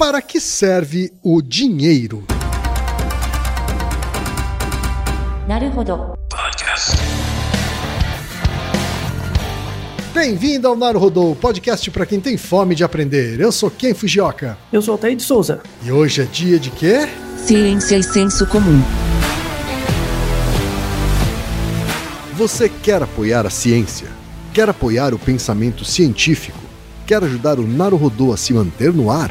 Para que serve o dinheiro? Naruhodo. Bem-vindo ao Naruhodô, podcast para quem tem fome de aprender. Eu sou Ken Fujioka. Eu sou Altair de Souza. E hoje é dia de quê? Ciência e senso comum. Você quer apoiar a ciência? Quer apoiar o pensamento científico? Quer ajudar o Naruhodô a se manter no ar?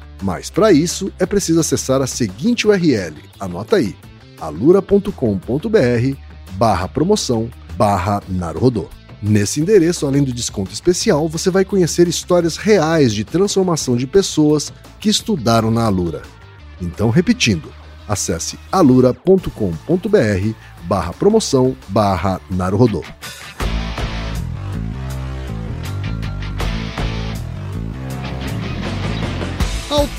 Mas para isso é preciso acessar a seguinte URL, anota aí, alura.com.br barra promoção barra. Nesse endereço, além do desconto especial, você vai conhecer histórias reais de transformação de pessoas que estudaram na Alura. Então, repetindo, acesse alura.com.br barra promoção barra Naruhodô.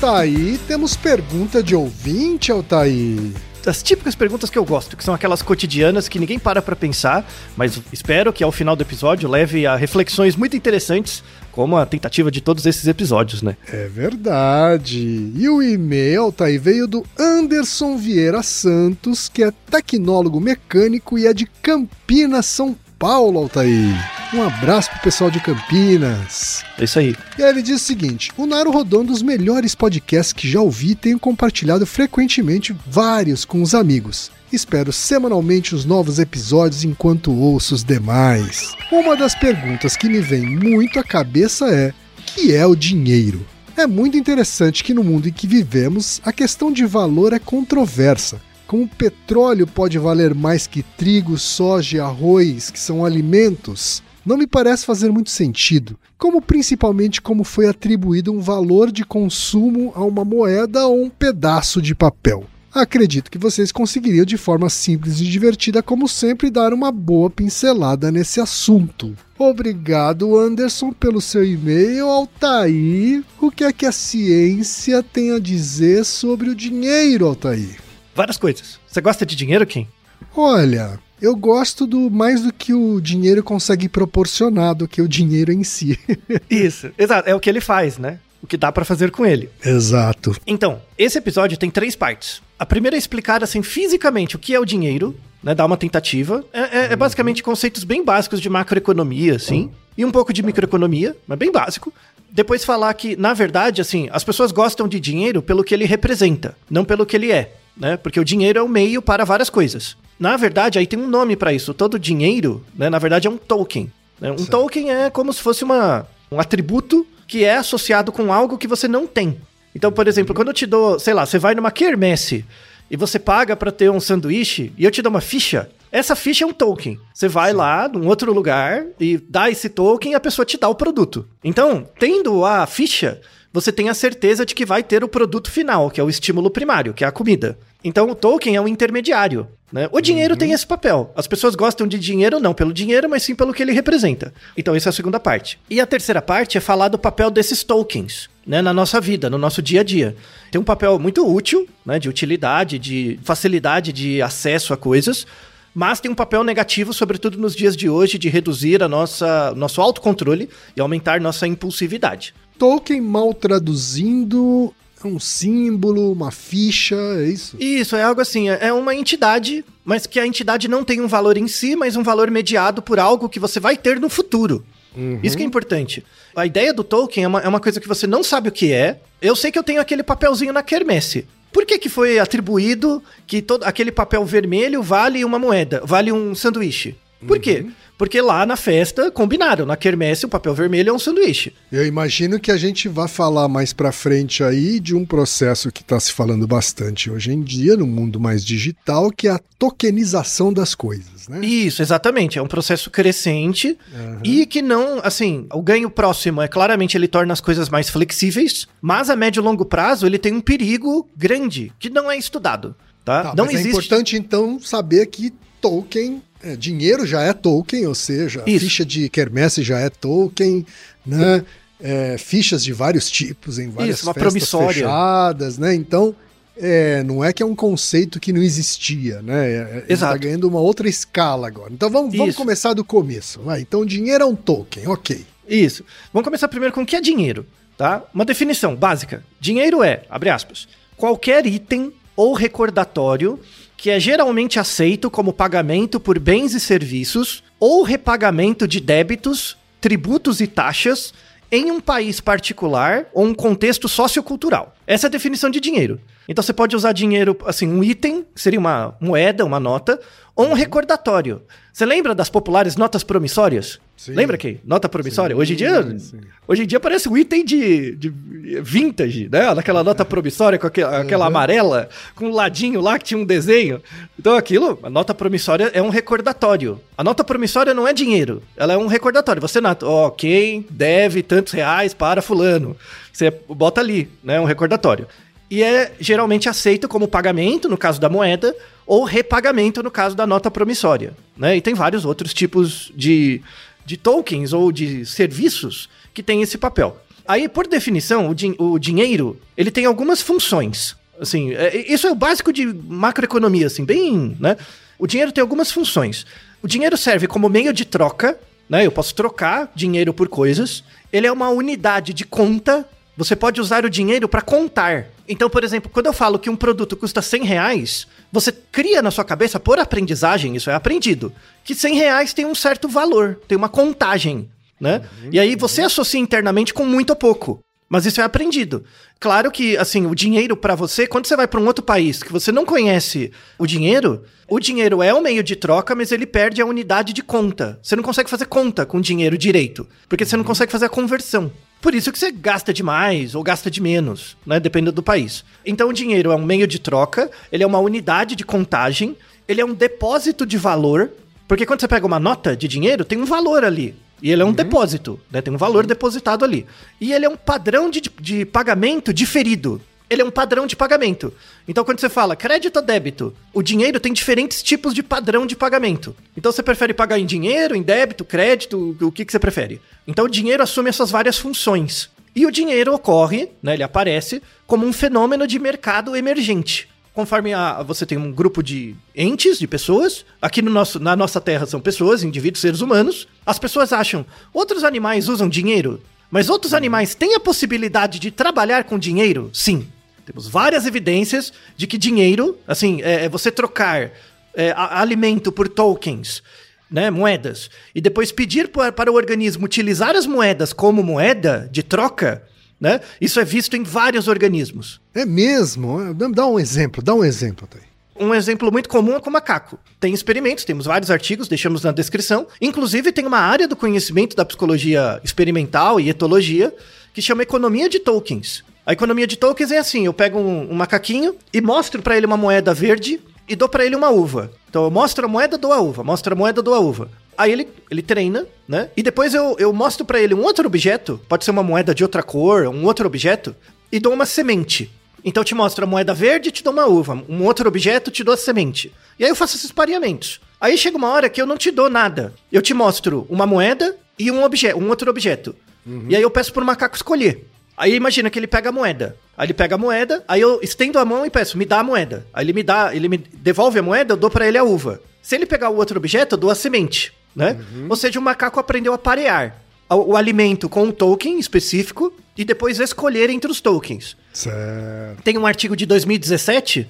Altaí, temos pergunta de ouvinte, Altaí. As típicas perguntas que eu gosto, que são aquelas cotidianas que ninguém para pra pensar, mas espero que ao final do episódio leve a reflexões muito interessantes, como a tentativa de todos esses episódios, né? É verdade. E o e-mail, Altaí, veio do Anderson Vieira Santos, que é tecnólogo mecânico e é de Campinas, São Paulo, Altair. Um abraço pro pessoal de Campinas. É isso aí. E aí ele diz o seguinte: o Naro Rodon, um dos melhores podcasts que já ouvi, tenho compartilhado frequentemente vários com os amigos. Espero semanalmente os novos episódios enquanto ouço os demais. Uma das perguntas que me vem muito à cabeça é: que é o dinheiro? É muito interessante que no mundo em que vivemos, a questão de valor é controversa como petróleo pode valer mais que trigo, soja e arroz, que são alimentos, não me parece fazer muito sentido, como principalmente como foi atribuído um valor de consumo a uma moeda ou um pedaço de papel. Acredito que vocês conseguiriam, de forma simples e divertida, como sempre, dar uma boa pincelada nesse assunto. Obrigado, Anderson, pelo seu e-mail. Altair, o que é que a ciência tem a dizer sobre o dinheiro, Altair? Várias coisas. Você gosta de dinheiro, Kim? Olha, eu gosto do mais do que o dinheiro consegue proporcionar do que o dinheiro em si. Isso, exato. É o que ele faz, né? O que dá para fazer com ele. Exato. Então, esse episódio tem três partes. A primeira é explicar, assim, fisicamente o que é o dinheiro, né? Dar uma tentativa. É, é, é basicamente conceitos bem básicos de macroeconomia, assim. E um pouco de microeconomia, mas bem básico. Depois falar que, na verdade, assim, as pessoas gostam de dinheiro pelo que ele representa, não pelo que ele é né? Porque o dinheiro é o meio para várias coisas. Na verdade, aí tem um nome para isso. Todo dinheiro, né, na verdade, é um token. Né? Um token é como se fosse uma, um atributo que é associado com algo que você não tem. Então, por exemplo, quando eu te dou, sei lá, você vai numa quermesse e você paga para ter um sanduíche e eu te dou uma ficha, essa ficha é um token. Você vai Sim. lá num outro lugar e dá esse token e a pessoa te dá o produto. Então, tendo a ficha, você tem a certeza de que vai ter o produto final, que é o estímulo primário, que é a comida. Então o token é um intermediário. Né? O dinheiro uhum. tem esse papel. As pessoas gostam de dinheiro não pelo dinheiro, mas sim pelo que ele representa. Então, essa é a segunda parte. E a terceira parte é falar do papel desses tokens. Né, na nossa vida, no nosso dia a dia. Tem um papel muito útil, né, de utilidade, de facilidade de acesso a coisas, mas tem um papel negativo, sobretudo nos dias de hoje, de reduzir a nossa nosso autocontrole e aumentar nossa impulsividade. Tolkien mal traduzindo é um símbolo, uma ficha, é isso? Isso, é algo assim, é uma entidade, mas que a entidade não tem um valor em si, mas um valor mediado por algo que você vai ter no futuro. Uhum. Isso que é importante. A ideia do Tolkien é uma, é uma coisa que você não sabe o que é. Eu sei que eu tenho aquele papelzinho na quermesse. Por que, que foi atribuído que todo aquele papel vermelho vale uma moeda, vale um sanduíche? Por uhum. quê? Porque lá na festa combinaram, na quermesse o papel vermelho é um sanduíche. Eu imagino que a gente vai falar mais pra frente aí de um processo que está se falando bastante hoje em dia, no mundo mais digital, que é a tokenização das coisas, né? Isso, exatamente. É um processo crescente uhum. e que não, assim, o ganho próximo é claramente ele torna as coisas mais flexíveis, mas a médio e longo prazo ele tem um perigo grande que não é estudado. Tá? tá não mas é existe... é importante então saber que Tolkien é, dinheiro já é token, ou seja, ficha de quermesse já é token, né? É, fichas de vários tipos em várias Isso, festas promissória. fechadas, né? Então, é, não é que é um conceito que não existia, né? É, é Exato. Está ganhando uma outra escala agora. Então vamos, vamos começar do começo. Vai. Então dinheiro é um token, ok. Isso. Vamos começar primeiro com o que é dinheiro, tá? Uma definição básica. Dinheiro é, abre aspas, qualquer item ou recordatório que é geralmente aceito como pagamento por bens e serviços ou repagamento de débitos, tributos e taxas em um país particular ou um contexto sociocultural. Essa é a definição de dinheiro. Então você pode usar dinheiro, assim, um item, seria uma moeda, uma nota, ou um uhum. recordatório. Você lembra das populares notas promissórias? Sim. Lembra que? Nota promissória? Sim, hoje em dia, sim. hoje em dia parece um item de, de vintage, né? Daquela nota promissória com aquela, aquela uhum. amarela, com um ladinho lá que tinha um desenho. Então aquilo, a nota promissória é um recordatório. A nota promissória não é dinheiro, ela é um recordatório. Você nota, ok, deve tantos reais para fulano. Você bota ali, né? Um recordatório e é geralmente aceito como pagamento, no caso da moeda, ou repagamento, no caso da nota promissória. Né? E tem vários outros tipos de, de tokens ou de serviços que têm esse papel. Aí, por definição, o, din o dinheiro ele tem algumas funções. Assim, é, isso é o básico de macroeconomia, assim, bem, né? O dinheiro tem algumas funções. O dinheiro serve como meio de troca, né? Eu posso trocar dinheiro por coisas. Ele é uma unidade de conta você pode usar o dinheiro para contar. Então, por exemplo, quando eu falo que um produto custa 100 reais, você cria na sua cabeça, por aprendizagem, isso é aprendido, que 100 reais tem um certo valor, tem uma contagem, né? Uhum, e aí você associa internamente com muito ou pouco. Mas isso é aprendido. Claro que, assim, o dinheiro para você, quando você vai para um outro país que você não conhece o dinheiro, o dinheiro é um meio de troca, mas ele perde a unidade de conta. Você não consegue fazer conta com dinheiro direito, porque você não uhum. consegue fazer a conversão. Por isso que você gasta demais ou gasta de menos, né? Dependendo do país. Então o dinheiro é um meio de troca, ele é uma unidade de contagem, ele é um depósito de valor, porque quando você pega uma nota de dinheiro, tem um valor ali. E ele é um uhum. depósito, né? Tem um valor depositado ali. E ele é um padrão de, de pagamento diferido ele é um padrão de pagamento. Então, quando você fala crédito ou débito, o dinheiro tem diferentes tipos de padrão de pagamento. Então, você prefere pagar em dinheiro, em débito, crédito, o que, que você prefere? Então, o dinheiro assume essas várias funções. E o dinheiro ocorre, né, ele aparece como um fenômeno de mercado emergente. Conforme a, você tem um grupo de entes, de pessoas, aqui no nosso, na nossa Terra são pessoas, indivíduos, seres humanos, as pessoas acham, outros animais usam dinheiro? Mas outros animais têm a possibilidade de trabalhar com dinheiro? Sim. Temos várias evidências de que dinheiro, assim, é, é você trocar é, alimento por tokens, né, moedas, e depois pedir para, para o organismo utilizar as moedas como moeda de troca, né, isso é visto em vários organismos. É mesmo? Dá um exemplo, dá um exemplo aí. Um exemplo muito comum é com macaco. Tem experimentos, temos vários artigos, deixamos na descrição. Inclusive, tem uma área do conhecimento da psicologia experimental e etologia que chama economia de tokens. A economia de tokens é assim: eu pego um, um macaquinho e mostro para ele uma moeda verde e dou para ele uma uva. Então eu mostro a moeda, dou a uva, mostro a moeda, dou a uva. Aí ele, ele treina, né? E depois eu, eu mostro para ele um outro objeto, pode ser uma moeda de outra cor, um outro objeto, e dou uma semente. Então eu te mostro a moeda verde e te dou uma uva. Um outro objeto te dou a semente. E aí eu faço esses pareamentos. Aí chega uma hora que eu não te dou nada. Eu te mostro uma moeda e um, objeto, um outro objeto. Uhum. E aí eu peço pro macaco escolher. Aí imagina que ele pega a moeda. Aí ele pega a moeda, aí eu estendo a mão e peço, me dá a moeda. Aí ele me dá, ele me devolve a moeda, eu dou pra ele a uva. Se ele pegar o outro objeto, eu dou a semente, né? Ou seja, o macaco aprendeu a parear o, o alimento com um token específico e depois escolher entre os tokens. Certo. Tem um artigo de 2017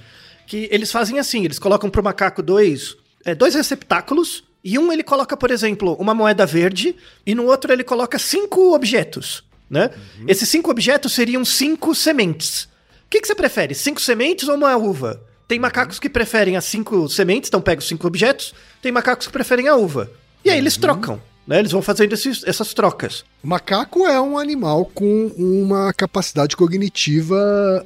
que eles fazem assim: eles colocam pro macaco dois, é, dois receptáculos, e um ele coloca, por exemplo, uma moeda verde, e no outro ele coloca cinco objetos. Né? Esses cinco objetos seriam cinco sementes. O que, que você prefere? Cinco sementes ou uma uva? Tem macacos que preferem as cinco sementes, então pega os cinco objetos. Tem macacos que preferem a uva. E aí eles trocam. Né? Eles vão fazendo esses- essas trocas. O macaco é um animal com uma capacidade cognitiva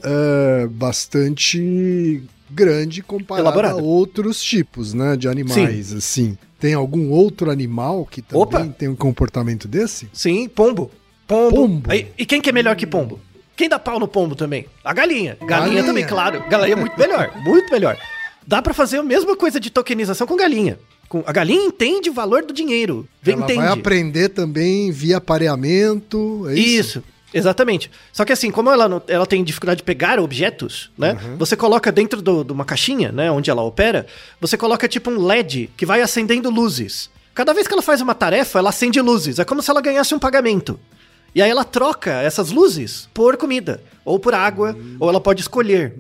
é, bastante grande comparada Elaborada. a outros tipos, né, de animais, assim. Tem algum outro animal que também Opa! tem um comportamento desse? Sim, pombo. Pombo. Pombo. Aí, e quem que é melhor que pombo? Quem dá pau no pombo também? A galinha. Galinha, Galinha. também, claro. Galinha é muito melhor. Muito melhor. Dá pra fazer a mesma coisa de tokenização com galinha. Com, a galinha entende o valor do dinheiro. Ela entende. vai aprender também via pareamento, é isso? Isso, exatamente. Só que assim, como ela, não- ela tem dificuldade de pegar objetos, né? Você coloca dentro do- de uma caixinha, né? Onde ela opera, você coloca tipo um LED que vai acendendo luzes. Cada vez que ela faz uma tarefa, ela acende luzes. É como se ela ganhasse um pagamento. E aí ela troca essas luzes por comida, ou por água, ou ela pode escolher.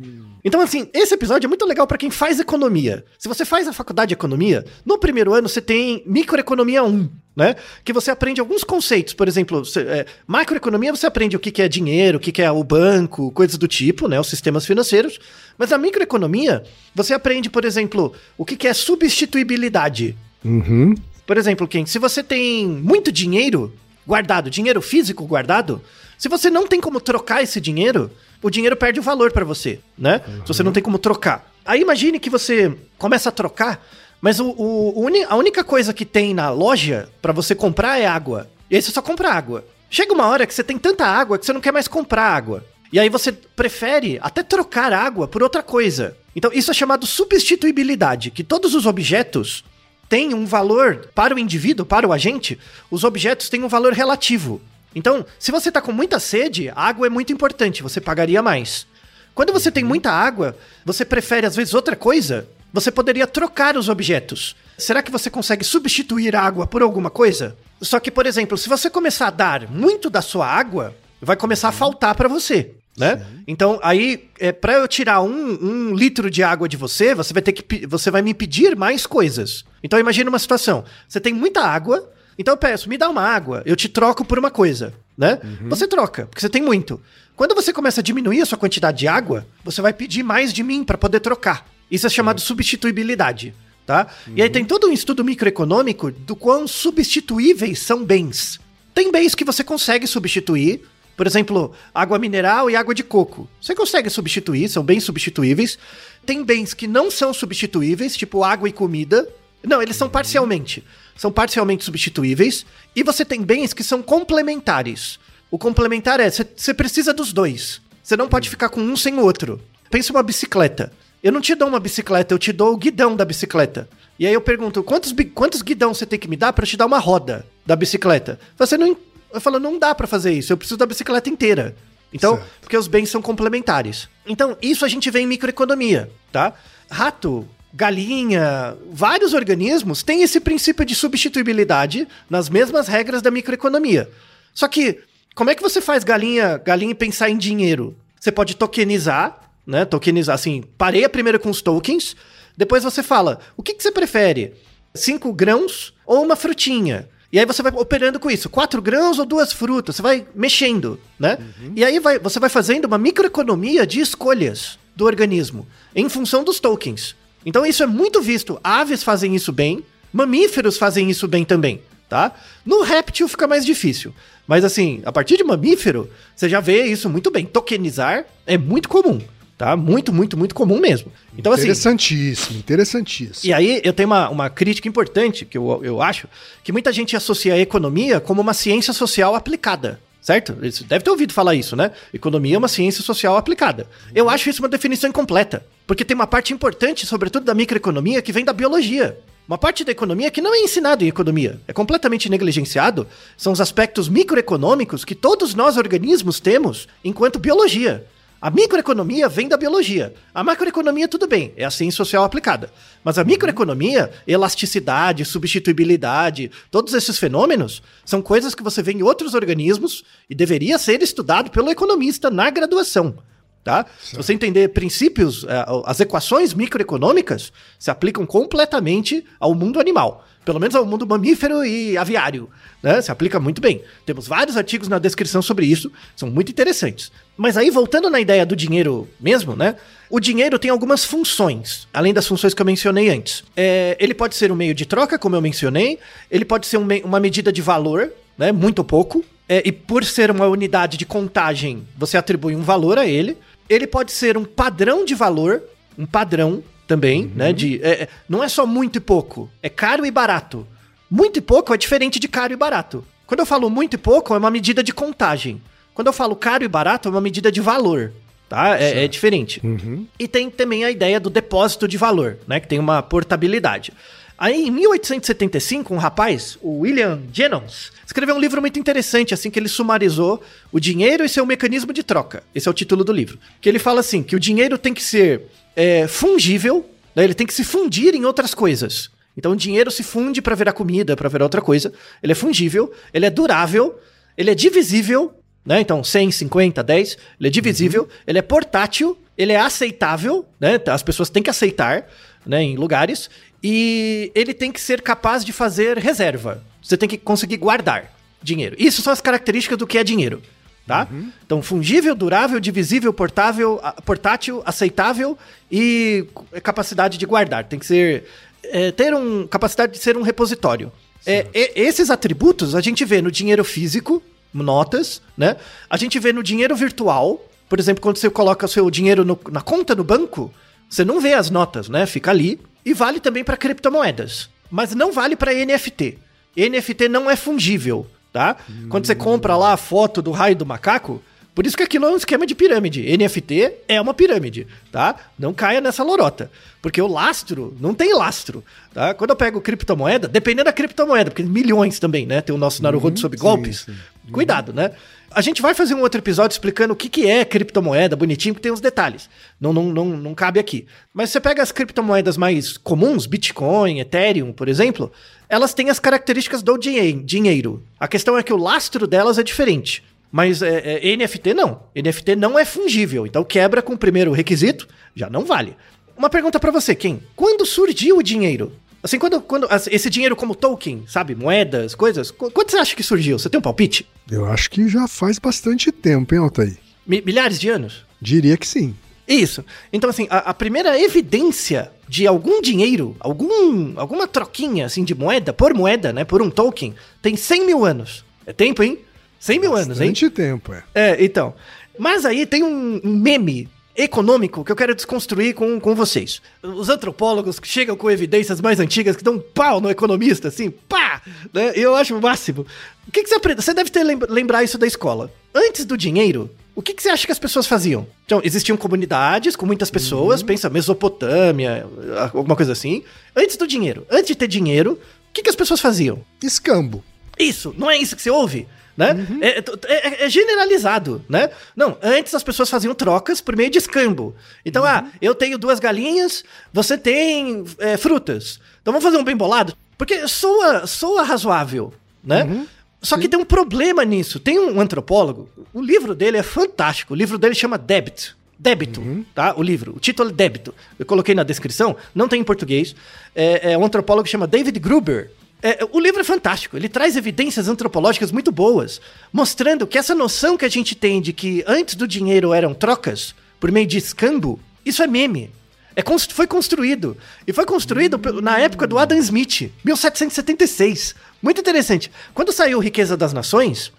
Então, assim, esse episódio é muito legal pra quem faz economia. Se você faz a faculdade de economia, no primeiro ano você tem microeconomia 1, né? Que você aprende alguns conceitos. Por exemplo, você- é, macroeconomia você aprende o que, que é dinheiro, o que, que é o banco, coisas do tipo, né? Os sistemas financeiros. Mas na microeconomia, você aprende, por exemplo, o que, que é substituibilidade. Uhum. Por exemplo, quem? Se você tem muito dinheiro guardado, dinheiro físico guardado, se você não tem como trocar esse dinheiro, o dinheiro perde o valor pra você, né? Se você não tem como trocar. Aí imagine que você começa a trocar, mas o, o- a única coisa que tem na loja pra você comprar é água. E aí você só compra água. Chega uma hora que você tem tanta água que você não quer mais comprar água. E aí você prefere até trocar água por outra coisa. Então isso é chamado substituibilidade, que todos os objetos tem um valor para o indivíduo, para o agente, os objetos têm um valor relativo. Então, se você está com muita sede, a água é muito importante, você pagaria mais. Quando você tem muita água, você prefere às vezes outra coisa, você poderia trocar os objetos. Será que você consegue substituir a água por alguma coisa? Só que, por exemplo, se você começar a dar muito da sua água, vai começar a faltar para você. Né? Então, aí, é, para eu tirar um, um litro de água de você, você vai ter que você vai me pedir mais coisas. Então, imagina uma situação: você tem muita água, então eu peço, me dá uma água, eu te troco por uma coisa, né? Você troca, porque você tem muito. Quando você começa a diminuir a sua quantidade de água, você vai pedir mais de mim para poder trocar. Isso é chamado substituibilidade, tá? E aí tem todo um estudo microeconômico do quão substituíveis são bens. Tem bens que você consegue substituir, por exemplo, água mineral e água de coco. Você consegue substituir, são bens substituíveis. Tem bens que não são substituíveis, tipo água e comida. Não, eles são parcialmente. São parcialmente substituíveis. E você tem bens que são complementares. O complementar é, você precisa dos dois. Você não pode ficar com um sem o outro. Pensa uma bicicleta. Eu não te dou uma bicicleta, eu te dou o guidão da bicicleta. E aí eu pergunto, quantos, quantos guidão você tem que me dar pra eu te dar uma roda da bicicleta? Você não, eu falo, não dá pra fazer isso, eu preciso da bicicleta inteira. Então, Certo. porque os bens são complementares. Então, isso a gente vê em microeconomia, tá? Rato, galinha, vários organismos têm esse princípio de substituibilidade nas mesmas regras da microeconomia. Só que, como é que você faz galinha, galinha pensar em dinheiro? Você pode tokenizar, né? Tokenizar assim, pareia primeiro com os tokens, depois você fala, o que, que você prefere? Cinco grãos ou uma frutinha? E aí você vai operando com isso, quatro grãos ou duas frutas, você vai mexendo, né? E aí vai, você vai fazendo uma microeconomia de escolhas do organismo em função dos tokens. Então isso é muito visto. Aves fazem isso bem, mamíferos fazem isso bem também, tá? No réptil fica mais difícil. Mas assim, a partir de mamífero, você já vê isso muito bem. Tokenizar é muito comum, tá? Muito, muito, muito comum mesmo. Então assim, interessantíssimo, interessantíssimo. e aí eu tenho uma, uma crítica importante, que eu, eu acho, que muita gente associa a economia como uma ciência social aplicada. Certo? Você deve ter ouvido falar isso, né? Economia é uma ciência social aplicada. Eu acho isso uma definição incompleta. Porque tem uma parte importante, sobretudo da microeconomia, que vem da biologia. Uma parte da economia que não é ensinado em economia, é completamente negligenciado, são os aspectos microeconômicos que todos nós organismos temos enquanto biologia. A microeconomia vem da biologia. A macroeconomia, tudo bem, é a ciência social aplicada. Mas a microeconomia, elasticidade, substituibilidade, todos esses fenômenos são coisas que você vê em outros organismos e deveria ser estudado pelo economista na graduação. Tá? Se você entender princípios, eh, as equações microeconômicas se aplicam completamente ao mundo animal pelo menos ao mundo mamífero e aviário, né? Se aplica muito bem. Temos vários artigos na descrição sobre isso, são muito interessantes. Mas aí, voltando na ideia do dinheiro mesmo, né? O dinheiro tem algumas funções, além das funções que eu mencionei antes. É, ele pode ser um meio de troca, como eu mencionei, ele pode ser um uma medida de valor, né? Muito pouco. É, e por ser uma unidade de contagem, você atribui um valor a ele. Ele pode ser um padrão de valor, um padrão também, uhum. né? De, é, é, não é só muito e pouco, é caro e barato. Muito e pouco é diferente de caro e barato. Quando eu falo muito e pouco, é uma medida de contagem. Quando eu falo caro e barato, é uma medida de valor. Tá? É, é diferente. Uhum. E tem também a ideia do depósito de valor, né? Que tem uma portabilidade. Aí, em 1875, um rapaz, o William Jennings, escreveu um livro muito interessante, assim, que ele sumarizou o dinheiro e seu mecanismo de troca. Esse é o título do livro. Que ele fala assim, que o dinheiro tem que ser é, fungível, né? ele tem que se fundir em outras coisas. Então o dinheiro se funde para virar comida, para virar outra coisa. Ele é fungível, ele é durável, ele é divisível, né? Então 100, 50, 10, ele é divisível, uhum. ele é portátil, ele é aceitável, né? As pessoas têm que aceitar, né, em lugares, e ele tem que ser capaz de fazer reserva. Você tem que conseguir guardar dinheiro. Isso são as características do que é dinheiro tá? Uhum. Então, fungível, durável, divisível, portável, portátil, aceitável e capacidade de guardar. Tem que ser é, ter um capacidade de ser um repositório. É, esses atributos a gente vê no dinheiro físico, notas, né? A gente vê no dinheiro virtual, por exemplo, quando você coloca seu dinheiro no, na conta no banco, você não vê as notas, né? Fica ali. E vale também para criptomoedas, mas não vale para NFT. NFT não é fungível tá? Hum. Quando você compra lá a foto do raio do macaco, por isso que aquilo é um esquema de pirâmide. NFT é uma pirâmide, tá? Não caia nessa lorota. Porque o lastro não tem lastro, tá? Quando eu pego criptomoeda, dependendo da criptomoeda, porque milhões também, né? Tem o nosso Naruhodo uhum, sobre golpes. Sim, sim. Cuidado, né? A gente vai fazer um outro episódio explicando o que, que é criptomoeda, bonitinho, que tem uns detalhes. Não, não, não, não cabe aqui. Mas você pega as criptomoedas mais comuns, Bitcoin, Ethereum, por exemplo, elas têm as características do dinheiro. A questão é que o lastro delas é diferente. Mas é, é, NFT não. NFT não é fungível. Então quebra com o primeiro requisito, já não vale. Uma pergunta para você, quem? Quando surgiu o dinheiro? Assim, quando, quando esse dinheiro como token, sabe? Moedas, coisas. Quando você acha que surgiu? Você tem um palpite? Eu acho que já faz bastante tempo, hein, Altair? milhares de anos? Diria que sim. Isso. Então, assim, a, a, primeira evidência de algum dinheiro, algum, alguma troquinha, assim, de moeda, por moeda, né, por um token, tem 100 mil anos. É tempo, hein? 100 mil Bastante anos, hein? Bastante tempo, é. É, então. Mas aí tem um meme econômico que eu quero desconstruir com, com vocês. Os antropólogos que chegam com evidências mais antigas, que dão um pau no economista, assim, pá! Né? Eu acho o máximo. O que, que você aprende? Você deve ter lembrar isso da escola. Antes do dinheiro, o que, que, você acha que as pessoas faziam? Então, existiam comunidades com muitas pessoas, uhum. pensa Mesopotâmia, alguma coisa assim. Antes do dinheiro, antes de ter dinheiro, o que, que as pessoas faziam? Escambo. Isso, não é isso que você ouve? Né? Uhum. É, é, é, generalizado, né? Não, antes as pessoas faziam trocas por meio de escambo. Então, uhum. ah, eu tenho duas galinhas, você tem é, frutas. Então vamos fazer um bem bolado? Porque soa, soa razoável, né? Uhum. Só Sim. que tem um problema nisso. Tem um antropólogo, o livro dele é fantástico. O livro dele chama Débito. Débito, uhum. tá? O livro. O título é Débito. Eu coloquei na descrição, não tem em português. É, é um antropólogo que chama David Gruber. É, o livro é fantástico, ele traz evidências antropológicas muito boas, mostrando que essa noção que a gente tem de que antes do dinheiro eram trocas, por meio de escambo, isso é meme. É, foi construído. E foi construído na época do Adam Smith, 1776. Muito interessante. Quando saiu Riqueza das Nações,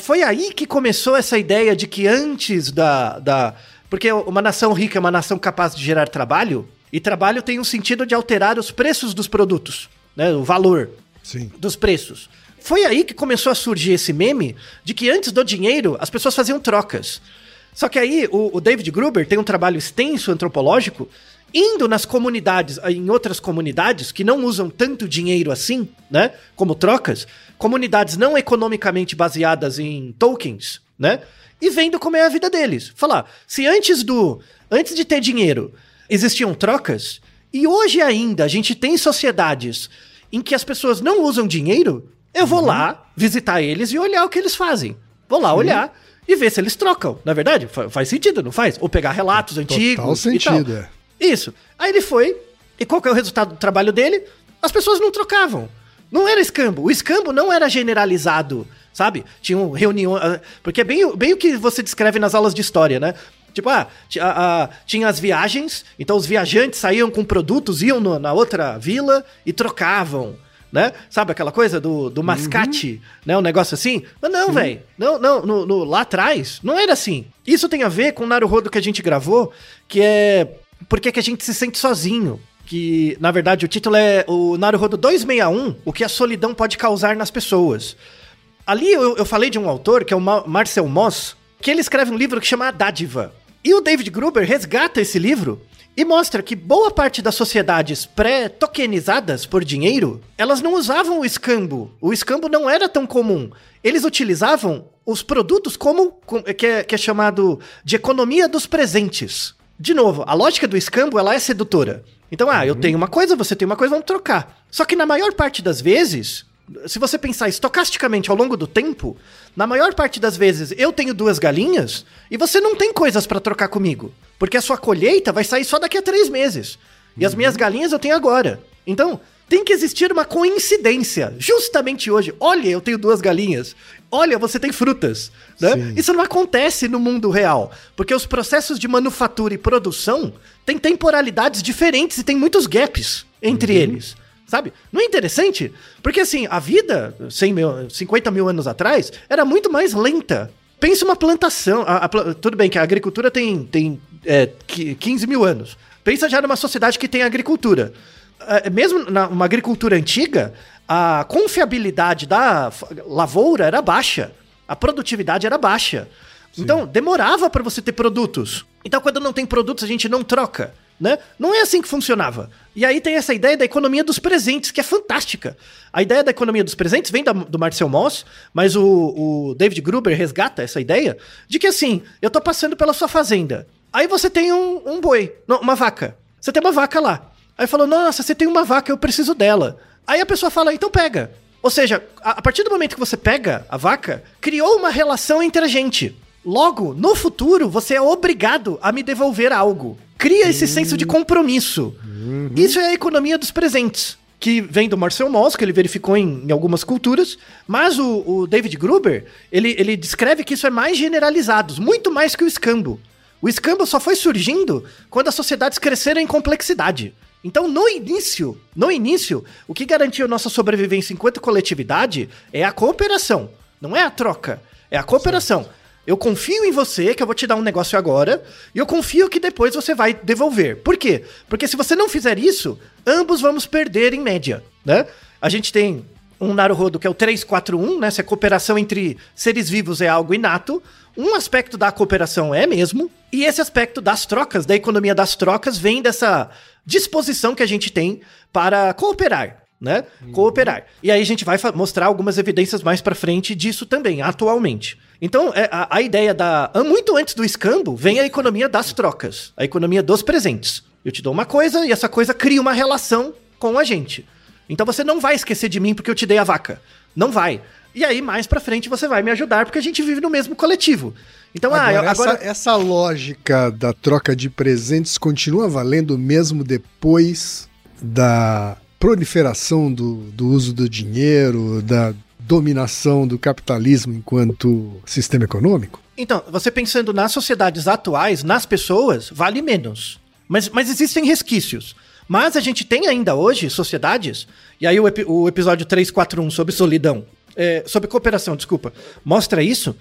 foi aí que começou essa ideia de que antes da, da. Porque uma nação rica é uma nação capaz de gerar trabalho, e trabalho tem um sentido de alterar os preços dos produtos, né? O valor Sim. dos preços. Foi aí que começou a surgir esse meme de que antes do dinheiro as pessoas faziam trocas. Só que aí o, o David Gruber tem um trabalho extenso antropológico indo nas comunidades, em outras comunidades que não usam tanto dinheiro assim, né? Como trocas, comunidades não economicamente baseadas em tokens, né? E vendo como é a vida deles. Falar, se antes do. Antes de ter dinheiro existiam trocas, e hoje ainda a gente tem sociedades em que as pessoas não usam dinheiro, eu vou lá visitar eles e olhar o que eles fazem. Vou lá olhar e ver se eles trocam. Na verdade, fa- faz sentido, não faz? Ou pegar relatos antigos. Total sentido, é. Isso. Aí ele foi, e qual que é o resultado do trabalho dele? As pessoas não trocavam. Não era escambo. O escambo não era generalizado, sabe? Tinham reuniões. Porque é bem, bem o que você descreve nas aulas de história, né? Tipo, ah, a- a- tinha as viagens, então os viajantes saíam com produtos, iam no- na outra vila e trocavam. Né? Sabe aquela coisa do, do mascate, né? Um negócio assim? Mas não, velho. Não, não, no, no- lá atrás, não era assim. Isso tem a ver com o Naruhodo que a gente gravou, que é por que que a gente se sente sozinho. Que, na verdade, o título é o Naruhodo 261, o que a solidão pode causar nas pessoas. Ali eu, eu falei de um autor, que é o Ma- Marcel Moss, que ele escreve um livro que chama A Dádiva. E o David Gruber resgata esse livro e mostra que boa parte das sociedades pré-tokenizadas por dinheiro, elas não usavam o escambo. O escambo não era tão comum. Eles utilizavam os produtos como, com- que, é, que é chamado de economia dos presentes. De novo, a lógica do escambo ela é sedutora. Então, ah, eu tenho uma coisa, você tem uma coisa, vamos trocar. Só que na maior parte das vezes, se você pensar estocasticamente ao longo do tempo, na maior parte das vezes eu tenho duas galinhas e você não tem coisas pra trocar comigo. Porque a sua colheita vai sair só daqui a três meses. E as minhas galinhas eu tenho agora. Então, tem que existir uma coincidência. Justamente hoje. Olha, eu tenho duas galinhas. Olha, você tem frutas. né? Isso não acontece no mundo real. Porque os processos de manufatura e produção têm temporalidades diferentes e tem muitos gaps entre eles. Sabe? Não é interessante? Porque assim, a vida, 100 mil, 50 mil anos atrás, era muito mais lenta. Pensa uma plantação. a- a tudo bem que a agricultura tem, tem é, qui- 15 mil anos. Pensa já numa sociedade que tem agricultura. É, mesmo numa agricultura antiga, a confiabilidade da lavoura era baixa. A produtividade era baixa. Então, demorava para você ter produtos. Então, quando não tem produtos, a gente não troca, né? Não é assim que funcionava. E aí tem essa ideia da economia dos presentes, que é fantástica. A ideia da economia dos presentes vem da- do Marcel Moss, mas o, o David Gruber resgata essa ideia de que assim, eu tô passando pela sua fazenda. Aí você tem um, um boi, não, uma vaca. Você tem uma vaca lá. Aí falou, nossa, você tem uma vaca, eu preciso dela. Aí a pessoa fala, então pega. Ou seja, a, a partir do momento que você pega a vaca, criou uma relação entre a gente. Logo, no futuro, você é obrigado a me devolver algo. Cria esse senso de compromisso. Isso é a economia dos presentes. Que vem do Marcel Mauss, que ele verificou em, em algumas culturas. Mas o, o David Gruber, ele, ele descreve que isso é mais generalizado, muito mais que o escambo. O escambo só foi surgindo quando as sociedades cresceram em complexidade. Então, no início, no início, o que garantiu nossa sobrevivência enquanto coletividade é a cooperação, não é a troca, é a cooperação. Eu confio em você que eu vou te dar um negócio agora, e eu confio que depois você vai devolver. Por quê? Porque se você não fizer isso, ambos vamos perder em média, né? A gente tem um Naruhodo que é o 341, né? Se a cooperação entre seres vivos é algo inato, um aspecto da cooperação é mesmo, e esse aspecto das trocas, da economia das trocas, vem dessa disposição que a gente tem para cooperar. Né? Cooperar. E aí a gente vai mostrar algumas evidências mais pra frente disso também, atualmente. Então, é, a, a ideia da. ah, Muito antes do escambo, vem a economia das trocas, a economia dos presentes. Eu te dou uma coisa e essa coisa cria uma relação com a gente. Então você não vai esquecer de mim porque eu te dei a vaca. Não vai. E aí, mais pra frente, você vai me ajudar porque a gente vive no mesmo coletivo. Então, ah, eu- Agora, agora. essa, essa lógica da troca de presentes continua valendo mesmo depois da proliferação do, do uso do dinheiro, da dominação do capitalismo enquanto sistema econômico? Então, você pensando nas sociedades atuais, nas pessoas, vale menos. Mas, mas existem resquícios. Mas a gente tem ainda hoje sociedades, e aí o, epi- o episódio 341 sobre solidão, é, sobre cooperação, desculpa, mostra isso.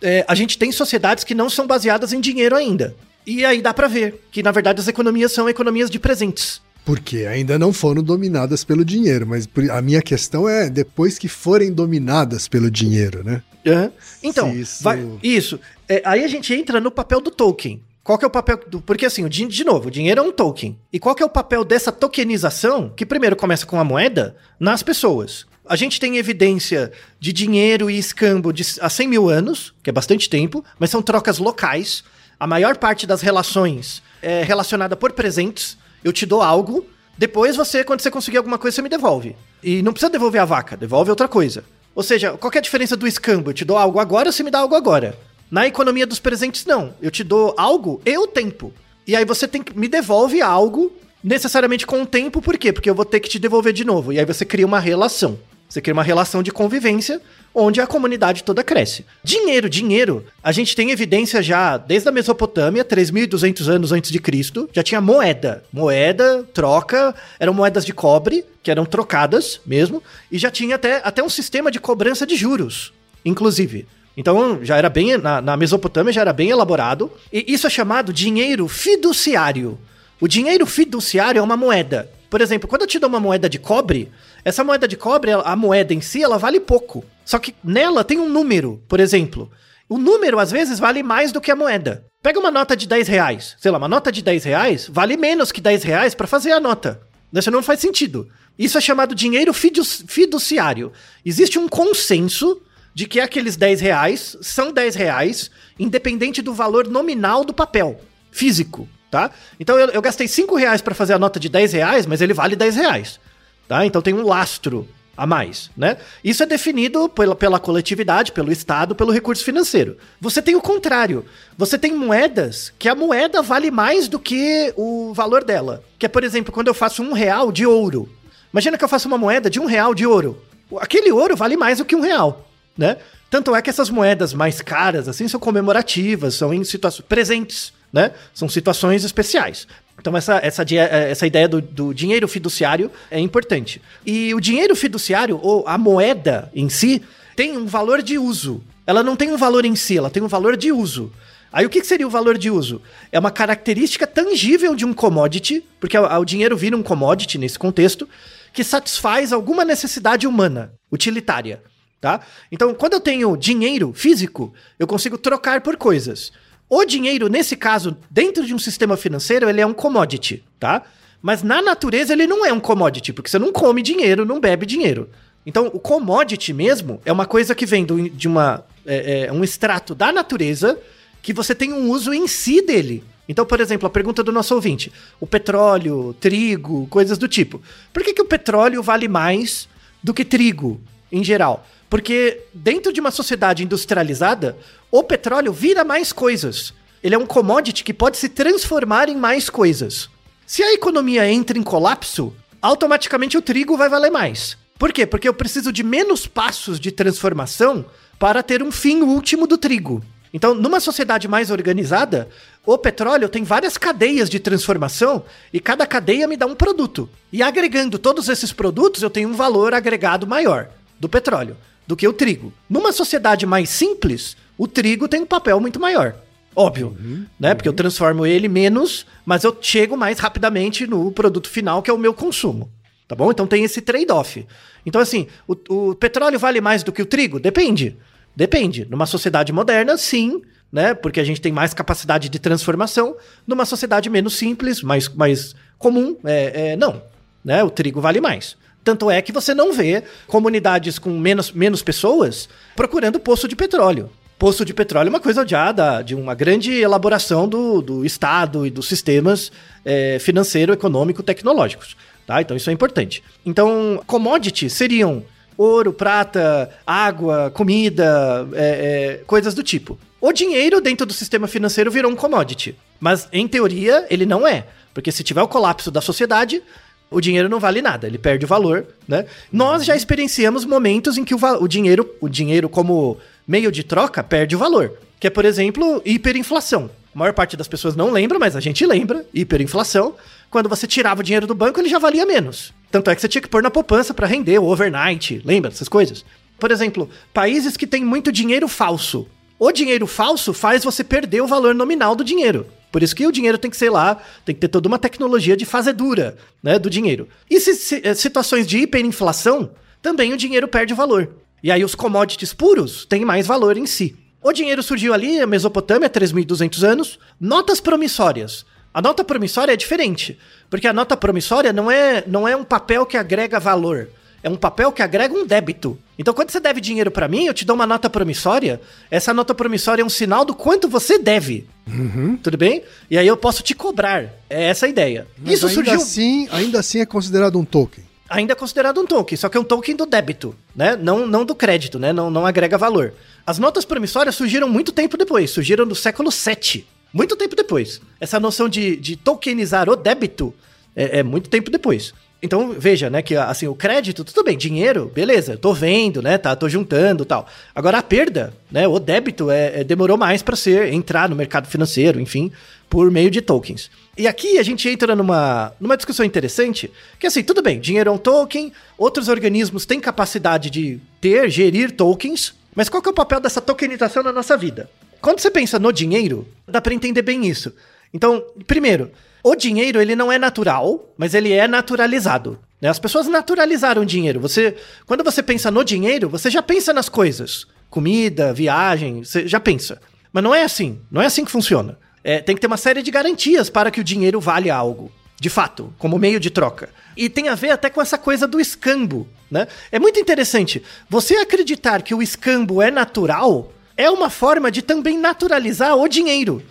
É, a gente tem sociedades que não são baseadas em dinheiro ainda. E aí dá pra ver que, na verdade, as economias são economias de presentes. Porque ainda não foram dominadas pelo dinheiro, mas a minha questão é depois que forem dominadas pelo dinheiro, né? Aham. Então, isso- vai- isso. É, aí a gente entra no papel do Tolkien. Qual que é o papel do. Porque assim, o, de novo, o dinheiro é um token. E qual que é o papel dessa tokenização, que primeiro começa com a moeda, nas pessoas? A gente tem evidência de dinheiro e escambo de, há 100 mil anos, que é bastante tempo, mas são trocas locais. A maior parte das relações é relacionada por presentes. Eu te dou algo, depois você, quando você conseguir alguma coisa, você me devolve. E não precisa devolver a vaca, devolve outra coisa. Ou seja, qual é a diferença do escambo? Eu te dou algo agora, você me dá algo agora. Na economia dos presentes, não. Eu te dou algo e o tempo. E aí você tem que me devolve algo necessariamente com o tempo, por quê? Porque eu vou ter que te devolver de novo. E aí você cria uma relação. Você cria uma relação de convivência onde a comunidade toda cresce. Dinheiro, dinheiro, a gente tem evidência já desde a Mesopotâmia, 3.200 anos antes de Cristo, já tinha moeda. Moeda, troca, eram moedas de cobre, que eram trocadas mesmo, e já tinha até, até um sistema de cobrança de juros, inclusive. Então já era bem, na, na Mesopotâmia já era bem elaborado, e isso é chamado dinheiro fiduciário. O dinheiro fiduciário é uma moeda. Por exemplo, quando eu te dou uma moeda de cobre, essa moeda de cobre, a moeda em si, ela vale pouco. Só que nela tem um número, por exemplo. O número, às vezes, vale mais do que a moeda. Pega uma nota de 10 reais. Sei lá, uma nota de 10 reais vale menos que 10 reais para fazer a nota. Isso não faz sentido. Isso é chamado dinheiro fidu- fiduciário. Existe um consenso de que aqueles 10 reais são 10 reais, independente do valor nominal do papel, físico, tá? Então eu, eu gastei 5 reais para fazer a nota de 10 reais, mas ele vale 10 reais, tá? Então tem um lastro a mais, né? Isso é definido pela, pela coletividade, pelo Estado, pelo recurso financeiro. Você tem o contrário. Você tem moedas que a moeda vale mais do que o valor dela. Que é, por exemplo, quando eu faço um real de ouro. Imagina que eu faço uma moeda de um real de ouro. Aquele ouro vale mais do que um real, né? Tanto é que essas moedas mais caras, assim, são comemorativas, são em situações presentes, né? São situações especiais. Então, essa, essa, eh, essa ideia do, do dinheiro fiduciário é importante. E o dinheiro fiduciário, ou a moeda em si, tem um valor de uso. Ela não tem um valor em si, ela tem um valor de uso. Aí o que seria o valor de uso? É uma característica tangível de um commodity, porque o dinheiro vira um commodity nesse contexto, que satisfaz alguma necessidade humana, utilitária, tá? Então, quando eu tenho dinheiro físico, eu consigo trocar por coisas. O dinheiro, nesse caso, dentro de um sistema financeiro, ele é um commodity, tá? Mas na natureza ele não é um commodity, porque você não come dinheiro, não bebe dinheiro. Então, o commodity mesmo é uma coisa que vem do- de uma, é, é, um extrato da natureza que você tem um uso em si dele. Então, por exemplo, a pergunta do nosso ouvinte: o petróleo, trigo, coisas do tipo. Por que, que o petróleo vale mais do que trigo, em geral? Porque dentro de uma sociedade industrializada, o petróleo vira mais coisas. Ele é um commodity que pode se transformar em mais coisas. Se a economia entra em colapso, automaticamente o trigo vai valer mais. Por quê? Porque eu preciso de menos passos de transformação para ter um fim último do trigo. Então, numa sociedade mais organizada, o petróleo tem várias cadeias de transformação e cada cadeia me dá um produto. E agregando todos esses produtos, eu tenho um valor agregado maior do petróleo do que o trigo. Numa sociedade mais simples, o trigo tem um papel muito maior. Óbvio, né? Porque eu transformo ele menos, mas eu chego mais rapidamente no produto final, que é o meu consumo. Tá bom? Então tem esse trade-off. Então, assim, o, o petróleo vale mais do que o trigo? Depende. Depende. Numa sociedade moderna, sim, né? Porque a gente tem mais capacidade de transformação. Numa sociedade menos simples, mais, mais comum, é, é, não. Né? O trigo vale mais. Tanto é que você não vê comunidades com menos, menos pessoas procurando poço de petróleo. Poço de petróleo é uma coisa odiada, de uma grande elaboração do, do Estado e dos sistemas é, financeiro, econômico, tecnológicos. Tá? Então isso é importante. Então, commodities seriam ouro, prata, água, comida, é, é, coisas do tipo. O dinheiro dentro do sistema financeiro virou um commodity. Mas, em teoria, ele não é. Porque se tiver o colapso da sociedade, o dinheiro não vale nada, ele perde o valor, né? Nós já experienciamos momentos em que o, o dinheiro, o dinheiro como meio de troca perde o valor, que é, por exemplo, hiperinflação. A maior parte das pessoas não lembra, mas a gente lembra, hiperinflação. Quando você tirava o dinheiro do banco, ele já valia menos. Tanto é que você tinha que pôr na poupança para render, o overnight, lembra dessas coisas? Por exemplo, países que têm muito dinheiro falso. O dinheiro falso faz você perder o valor nominal do dinheiro. Por isso que o dinheiro tem que ser lá, tem que ter toda uma tecnologia de fazedura né, do dinheiro. E se, se- eh, situações de hiperinflação, também o dinheiro perde valor. E aí os commodities puros têm mais valor em si. O dinheiro surgiu ali, a Mesopotâmia, 3.200 anos. Notas promissórias. A nota promissória é diferente, porque a nota promissória não é, não é um papel que agrega valor. É um papel que agrega um débito. Então, quando você deve dinheiro para mim, eu te dou uma nota promissória. Essa nota promissória é um sinal do quanto você deve. Uhum. Tudo bem? E aí eu posso te cobrar. É essa a ideia. Mas Isso ainda surgiu. assim, ainda assim é considerado um token. ainda é considerado um token, só que é um token do débito, né? Não, não do crédito, né? Não, não agrega valor. As notas promissórias surgiram muito tempo depois, surgiram no século VII. Muito tempo depois. Essa noção de, de tokenizar o débito é, é muito tempo depois. Então, veja, né, que assim, o crédito, tudo bem, dinheiro, beleza, tô vendo, né, tá, tô juntando tal. Agora a perda, né, o débito é, é- demorou mais para ser, entrar no mercado financeiro, enfim, por meio de tokens. E aqui a gente entra numa, numa discussão interessante, que assim, tudo bem, dinheiro é um token, outros organismos têm capacidade de ter, gerir tokens, mas qual que é o papel dessa tokenização na nossa vida? Quando você pensa no dinheiro, dá para entender bem isso. Então, primeiro, o dinheiro ele não é natural, mas ele é naturalizado. né? As pessoas naturalizaram o dinheiro. Você, quando você pensa no dinheiro, você já pensa nas coisas, comida, viagem, você já pensa. Mas não é assim. Não é assim que funciona. É, tem que ter uma série de garantias para que o dinheiro valha algo. De fato, como meio de troca. E tem a ver até com essa coisa do escambo, né? É muito interessante. Você acreditar que o escambo é natural é uma forma de também naturalizar o dinheiro.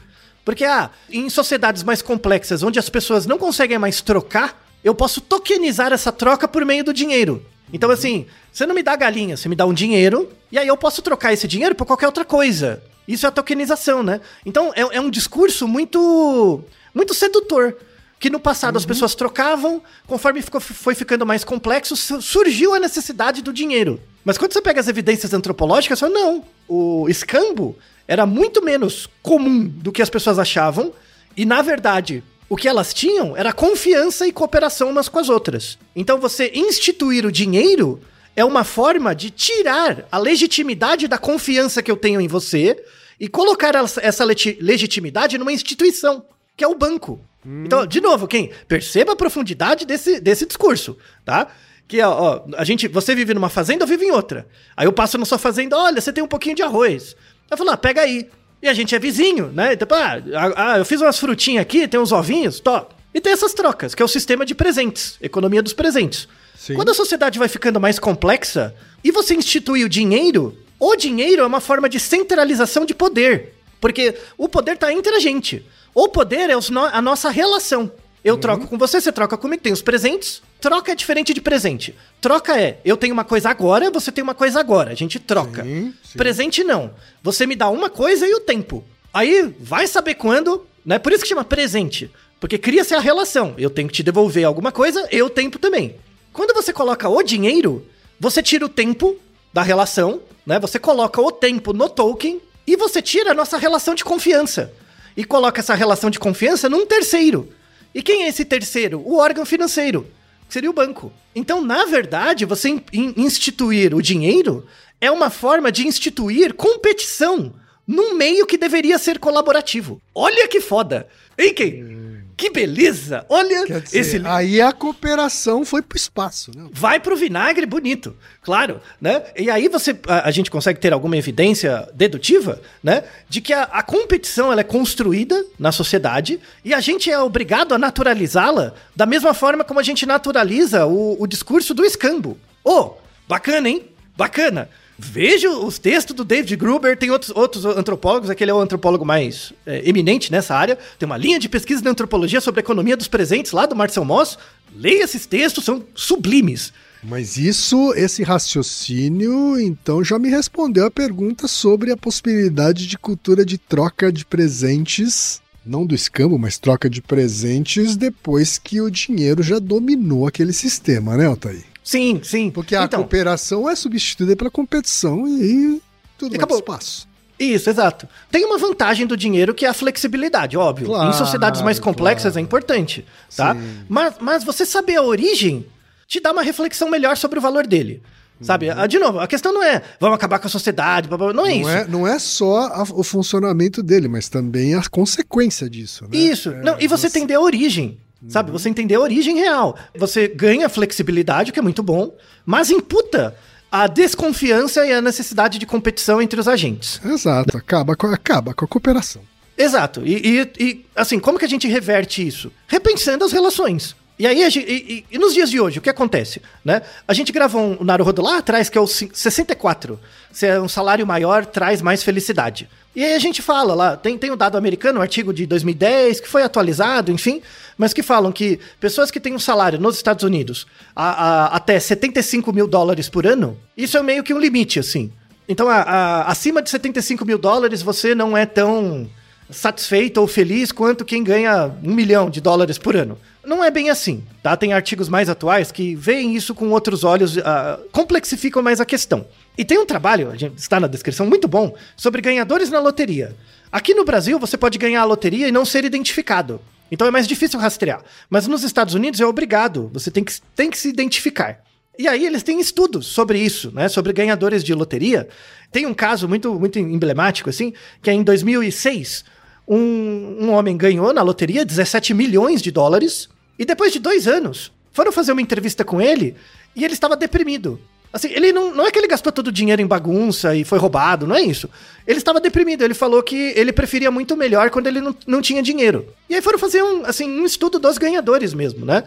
Porque, ah, em sociedades mais complexas, onde as pessoas não conseguem mais trocar, eu posso tokenizar essa troca por meio do dinheiro. Então, assim, você não me dá galinha, você me dá um dinheiro, e aí eu posso trocar esse dinheiro por qualquer outra coisa. Isso é a tokenização, né? Então, é, é um discurso muito, muito sedutor. Que no passado as pessoas trocavam, conforme ficou, foi ficando mais complexo, su- surgiu a necessidade do dinheiro. Mas quando você pega as evidências antropológicas, fala, não, o escambo era muito menos comum do que as pessoas achavam, e na verdade, o que elas tinham era confiança e cooperação umas com as outras. Então você instituir o dinheiro é uma forma de tirar a legitimidade da confiança que eu tenho em você e colocar essa legitimidade numa instituição, que é o banco. Então, de novo, quem perceba a profundidade desse, desse discurso, tá? Que ó, ó, a gente, você vive numa fazenda, eu vivo em outra. Aí eu passo na sua fazenda, olha, você tem um pouquinho de arroz. Eu falo, ah, pega aí. E a gente é vizinho, né? Então, ah, ah, eu fiz umas frutinhas aqui, tem uns ovinhos, top. E tem essas trocas, que é o sistema de presentes, economia dos presentes. Sim. Quando a sociedade vai ficando mais complexa e você institui o dinheiro, o dinheiro é uma forma de centralização de poder. Porque o poder está entre a gente. O poder é os no- a nossa relação. Eu troco com você, você troca comigo, tem os presentes. Troca é diferente de presente. Troca é, eu tenho uma coisa agora, você tem uma coisa agora. A gente troca. Sim, sim. Presente não. Você me dá uma coisa e o tempo. Aí vai saber quando, né? Por isso que chama presente. Porque cria-se a relação. Eu tenho que te devolver alguma coisa, eu tempo também. Quando você coloca o dinheiro, você tira o tempo da relação, né? Você coloca o tempo no token e você tira a nossa relação de confiança. E coloca essa relação de confiança num terceiro. E quem é esse terceiro? O órgão financeiro, que seria o banco. Então, na verdade, você in- in- instituir o dinheiro é uma forma de instituir competição num meio que deveria ser colaborativo. Olha que foda! Hein, Ken? Que beleza! Olha dizer, esse aí a cooperação foi pro espaço, né? vai pro vinagre bonito, claro, né? E aí você, a, a gente consegue ter alguma evidência dedutiva, né? De que a, a competição ela é construída na sociedade e a gente é obrigado a naturalizá-la da mesma forma como a gente naturaliza o, o discurso do escambo. Ô, bacana, hein? Bacana. Veja os textos do David Gruber, tem outros, outros antropólogos, aquele é o antropólogo mais é, eminente nessa área. Tem uma linha de pesquisa de antropologia sobre a economia dos presentes lá do Marcel Moss. Leia esses textos, são sublimes. Mas isso, esse raciocínio, então já me respondeu a pergunta sobre a possibilidade de cultura de troca de presentes, não do escambo, mas troca de presentes depois que o dinheiro já dominou aquele sistema, né, Altair? Sim, sim. Porque a então, cooperação é substituída pela competição e tudo E acabou. espaço. Isso, exato. Tem uma vantagem do dinheiro que é a flexibilidade, óbvio. Claro, em sociedades mais complexas claro. é importante, tá? Sim. Mas, mas você saber a origem te dá uma reflexão melhor sobre o valor dele. Sabe? Ah, De novo, a questão não é vamos acabar com a sociedade, blá, blá, blá. não é Não isso. é, não é só a- o funcionamento dele, mas também a consequência disso, né? Isso. É, não, e você entender a origem. Sabe? Você entender a origem real. Você ganha flexibilidade, o que é muito bom, mas imputa a desconfiança e a necessidade de competição entre os agentes. Exato, acaba com, acaba com a cooperação. Exato. E, e- e, assim, como que a gente reverte isso? Repensando as relações. E aí, a gente- e, e- nos dias de hoje, o que acontece? Né? A gente gravou um Naruhodo lá atrás, que é o cin- 64. Se é um salário maior, traz mais felicidade. E aí a gente fala lá, tem, tem um dado americano, um artigo de 2010, que foi atualizado, enfim, mas que falam que pessoas que têm um salário nos Estados Unidos a, a- até 75 mil dólares por ano, isso é meio que um limite, assim. Então, a- acima de 75 mil dólares, você não é tão satisfeito ou feliz quanto quem ganha um milhão de dólares por ano. Não é bem assim, tá? Tem artigos mais atuais que veem isso com outros olhos, ah, complexificam mais a questão. E tem um trabalho, está na descrição, muito bom, sobre ganhadores na loteria. Aqui no Brasil, você pode ganhar a loteria e não ser identificado. Então é mais difícil rastrear. Mas nos Estados Unidos é obrigado, você tem que, tem que se identificar. E aí eles têm estudos sobre isso, né? Sobre ganhadores de loteria. Tem um caso muito, muito emblemático, assim, que é em 2006, um, um homem ganhou na loteria 17 milhões de dólares, e depois de dois anos, foram fazer uma entrevista com ele, e ele estava deprimido. Assim, ele não, não é que ele gastou todo o dinheiro em bagunça e foi roubado, não é isso. Ele estava deprimido, ele falou que ele preferia muito melhor quando ele não, não tinha dinheiro. E aí foram fazer um, assim, um estudo dos ganhadores mesmo, né?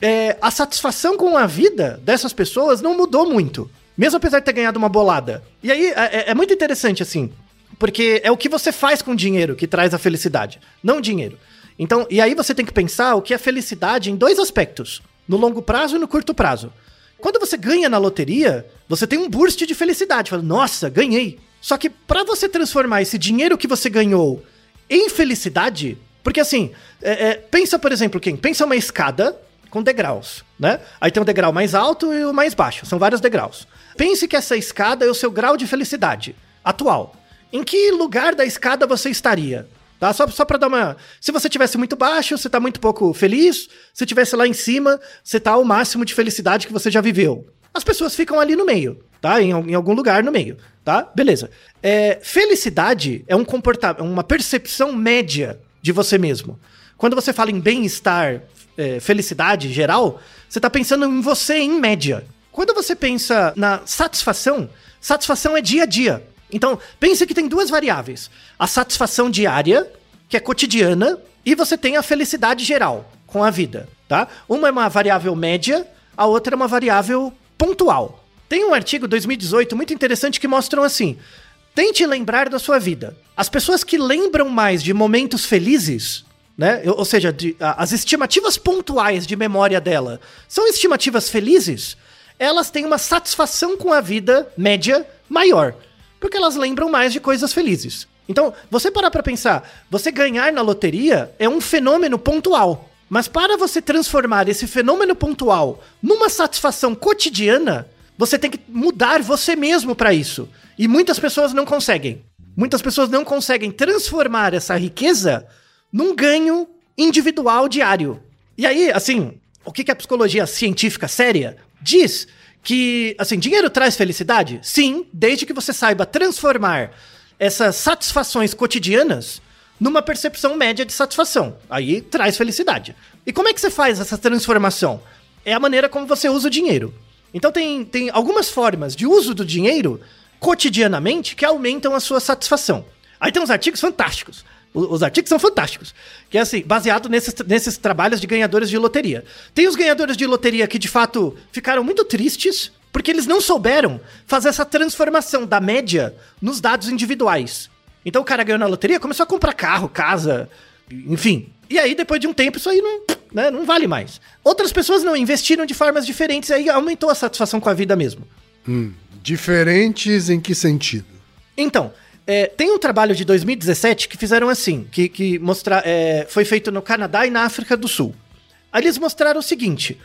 é, a satisfação com a vida dessas pessoas não mudou muito. Mesmo apesar de ter ganhado uma bolada. E aí é, é muito interessante, assim. Porque é o que você faz com o dinheiro que traz a felicidade, não o dinheiro. Então, e aí você tem que pensar o que é felicidade em dois aspectos: no longo prazo e no curto prazo. Quando você ganha na loteria, você tem um burst de felicidade. Fala, nossa, ganhei. Só que para você transformar esse dinheiro que você ganhou em felicidade, porque assim, é, é, pensa, por exemplo, quem? Pensa uma escada com degraus, né? Aí tem um degrau mais alto e o mais baixo, são vários degraus. Pense que essa escada é o seu grau de felicidade atual. Em que lugar da escada você estaria? Tá? Só, só pra dar uma. Se você tivesse muito baixo, você tá muito pouco feliz. Se tivesse lá em cima, você tá ao máximo de felicidade que você já viveu. As pessoas ficam ali no meio, tá? Em, em algum lugar no meio, tá? Beleza. É, felicidade é um comportamento, uma percepção média de você mesmo. Quando você fala em bem-estar, é, felicidade geral, você tá pensando em você em média. Quando você pensa na satisfação, satisfação é dia a dia. Então, pense que tem duas variáveis: a satisfação diária, que é cotidiana, e você tem a felicidade geral com a vida, tá? Uma é uma variável média, a outra é uma variável pontual. Tem um artigo 2018 muito interessante que mostram assim: tente lembrar da sua vida. As pessoas que lembram mais de momentos felizes, né? Ou seja, de- as estimativas pontuais de memória dela são estimativas felizes, elas têm uma satisfação com a vida média maior. Porque elas lembram mais de coisas felizes. Então, você parar pra pensar, você ganhar na loteria é um fenômeno pontual. Mas para você transformar esse fenômeno pontual numa satisfação cotidiana, você tem que mudar você mesmo para isso. E muitas pessoas não conseguem. Muitas pessoas não conseguem transformar essa riqueza num ganho individual diário. E aí, assim, o que que a psicologia científica séria diz? Que, assim, dinheiro traz felicidade? Sim, desde que você saiba transformar essas satisfações cotidianas numa percepção média de satisfação. Aí traz felicidade. E como é que você faz essa transformação? É a maneira como você usa o dinheiro. Então tem, tem algumas formas de uso do dinheiro cotidianamente que aumentam a sua satisfação. Aí tem uns artigos fantásticos. Os artigos são fantásticos. Que é assim, baseado nesses, nesses trabalhos de ganhadores de loteria. Tem os ganhadores de loteria que de fato ficaram muito tristes porque eles não souberam fazer essa transformação da média nos dados individuais. Então o cara ganhou na loteria, começou a comprar carro, casa, enfim. E aí, depois de um tempo, isso aí não, né, não vale mais. Outras pessoas não investiram de formas diferentes, aí aumentou a satisfação com a vida mesmo. Diferentes em que sentido? Então, é, tem um trabalho de 2017 que fizeram assim, que, que mostra, é, foi feito no Canadá e na África do Sul. Aí eles mostraram o seguinte: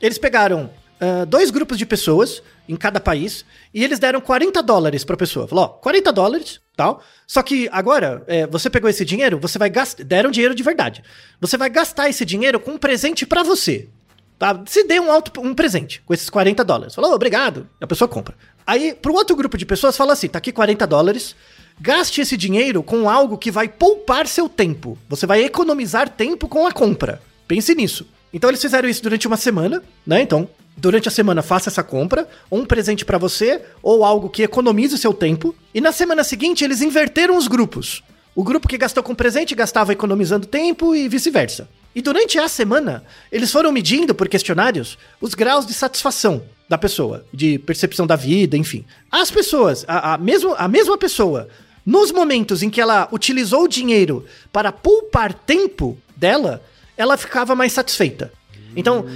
eles pegaram ah, dois grupos de pessoas em cada país e eles deram 40 dólares pra pessoa. Falou, ó, 40 dólares, tal. Só que agora, é, você pegou esse dinheiro, você vai gastar. Deram dinheiro de verdade. Você vai gastar esse dinheiro com um presente pra você. Tá? Se dê um, auto, um presente com esses 40 dólares. Falou, obrigado. E a pessoa compra. Aí, pro outro grupo de pessoas, fala assim: tá aqui 40 dólares. Gaste esse dinheiro com algo que vai poupar seu tempo. Você vai economizar tempo com a compra. Pense nisso. Então eles fizeram isso durante uma semana, né? Então, Durante a semana faça essa compra, um presente pra você, ou algo que economize o seu tempo. E na semana seguinte eles inverteram os grupos. O grupo que gastou com presente gastava economizando tempo e vice-versa. E durante a semana, eles foram medindo por questionários os graus de satisfação da pessoa, de percepção da vida, enfim. As pessoas, a, a, mesmo, a mesma pessoa, nos momentos em que ela utilizou o dinheiro para poupar tempo dela, ela ficava mais satisfeita. Então,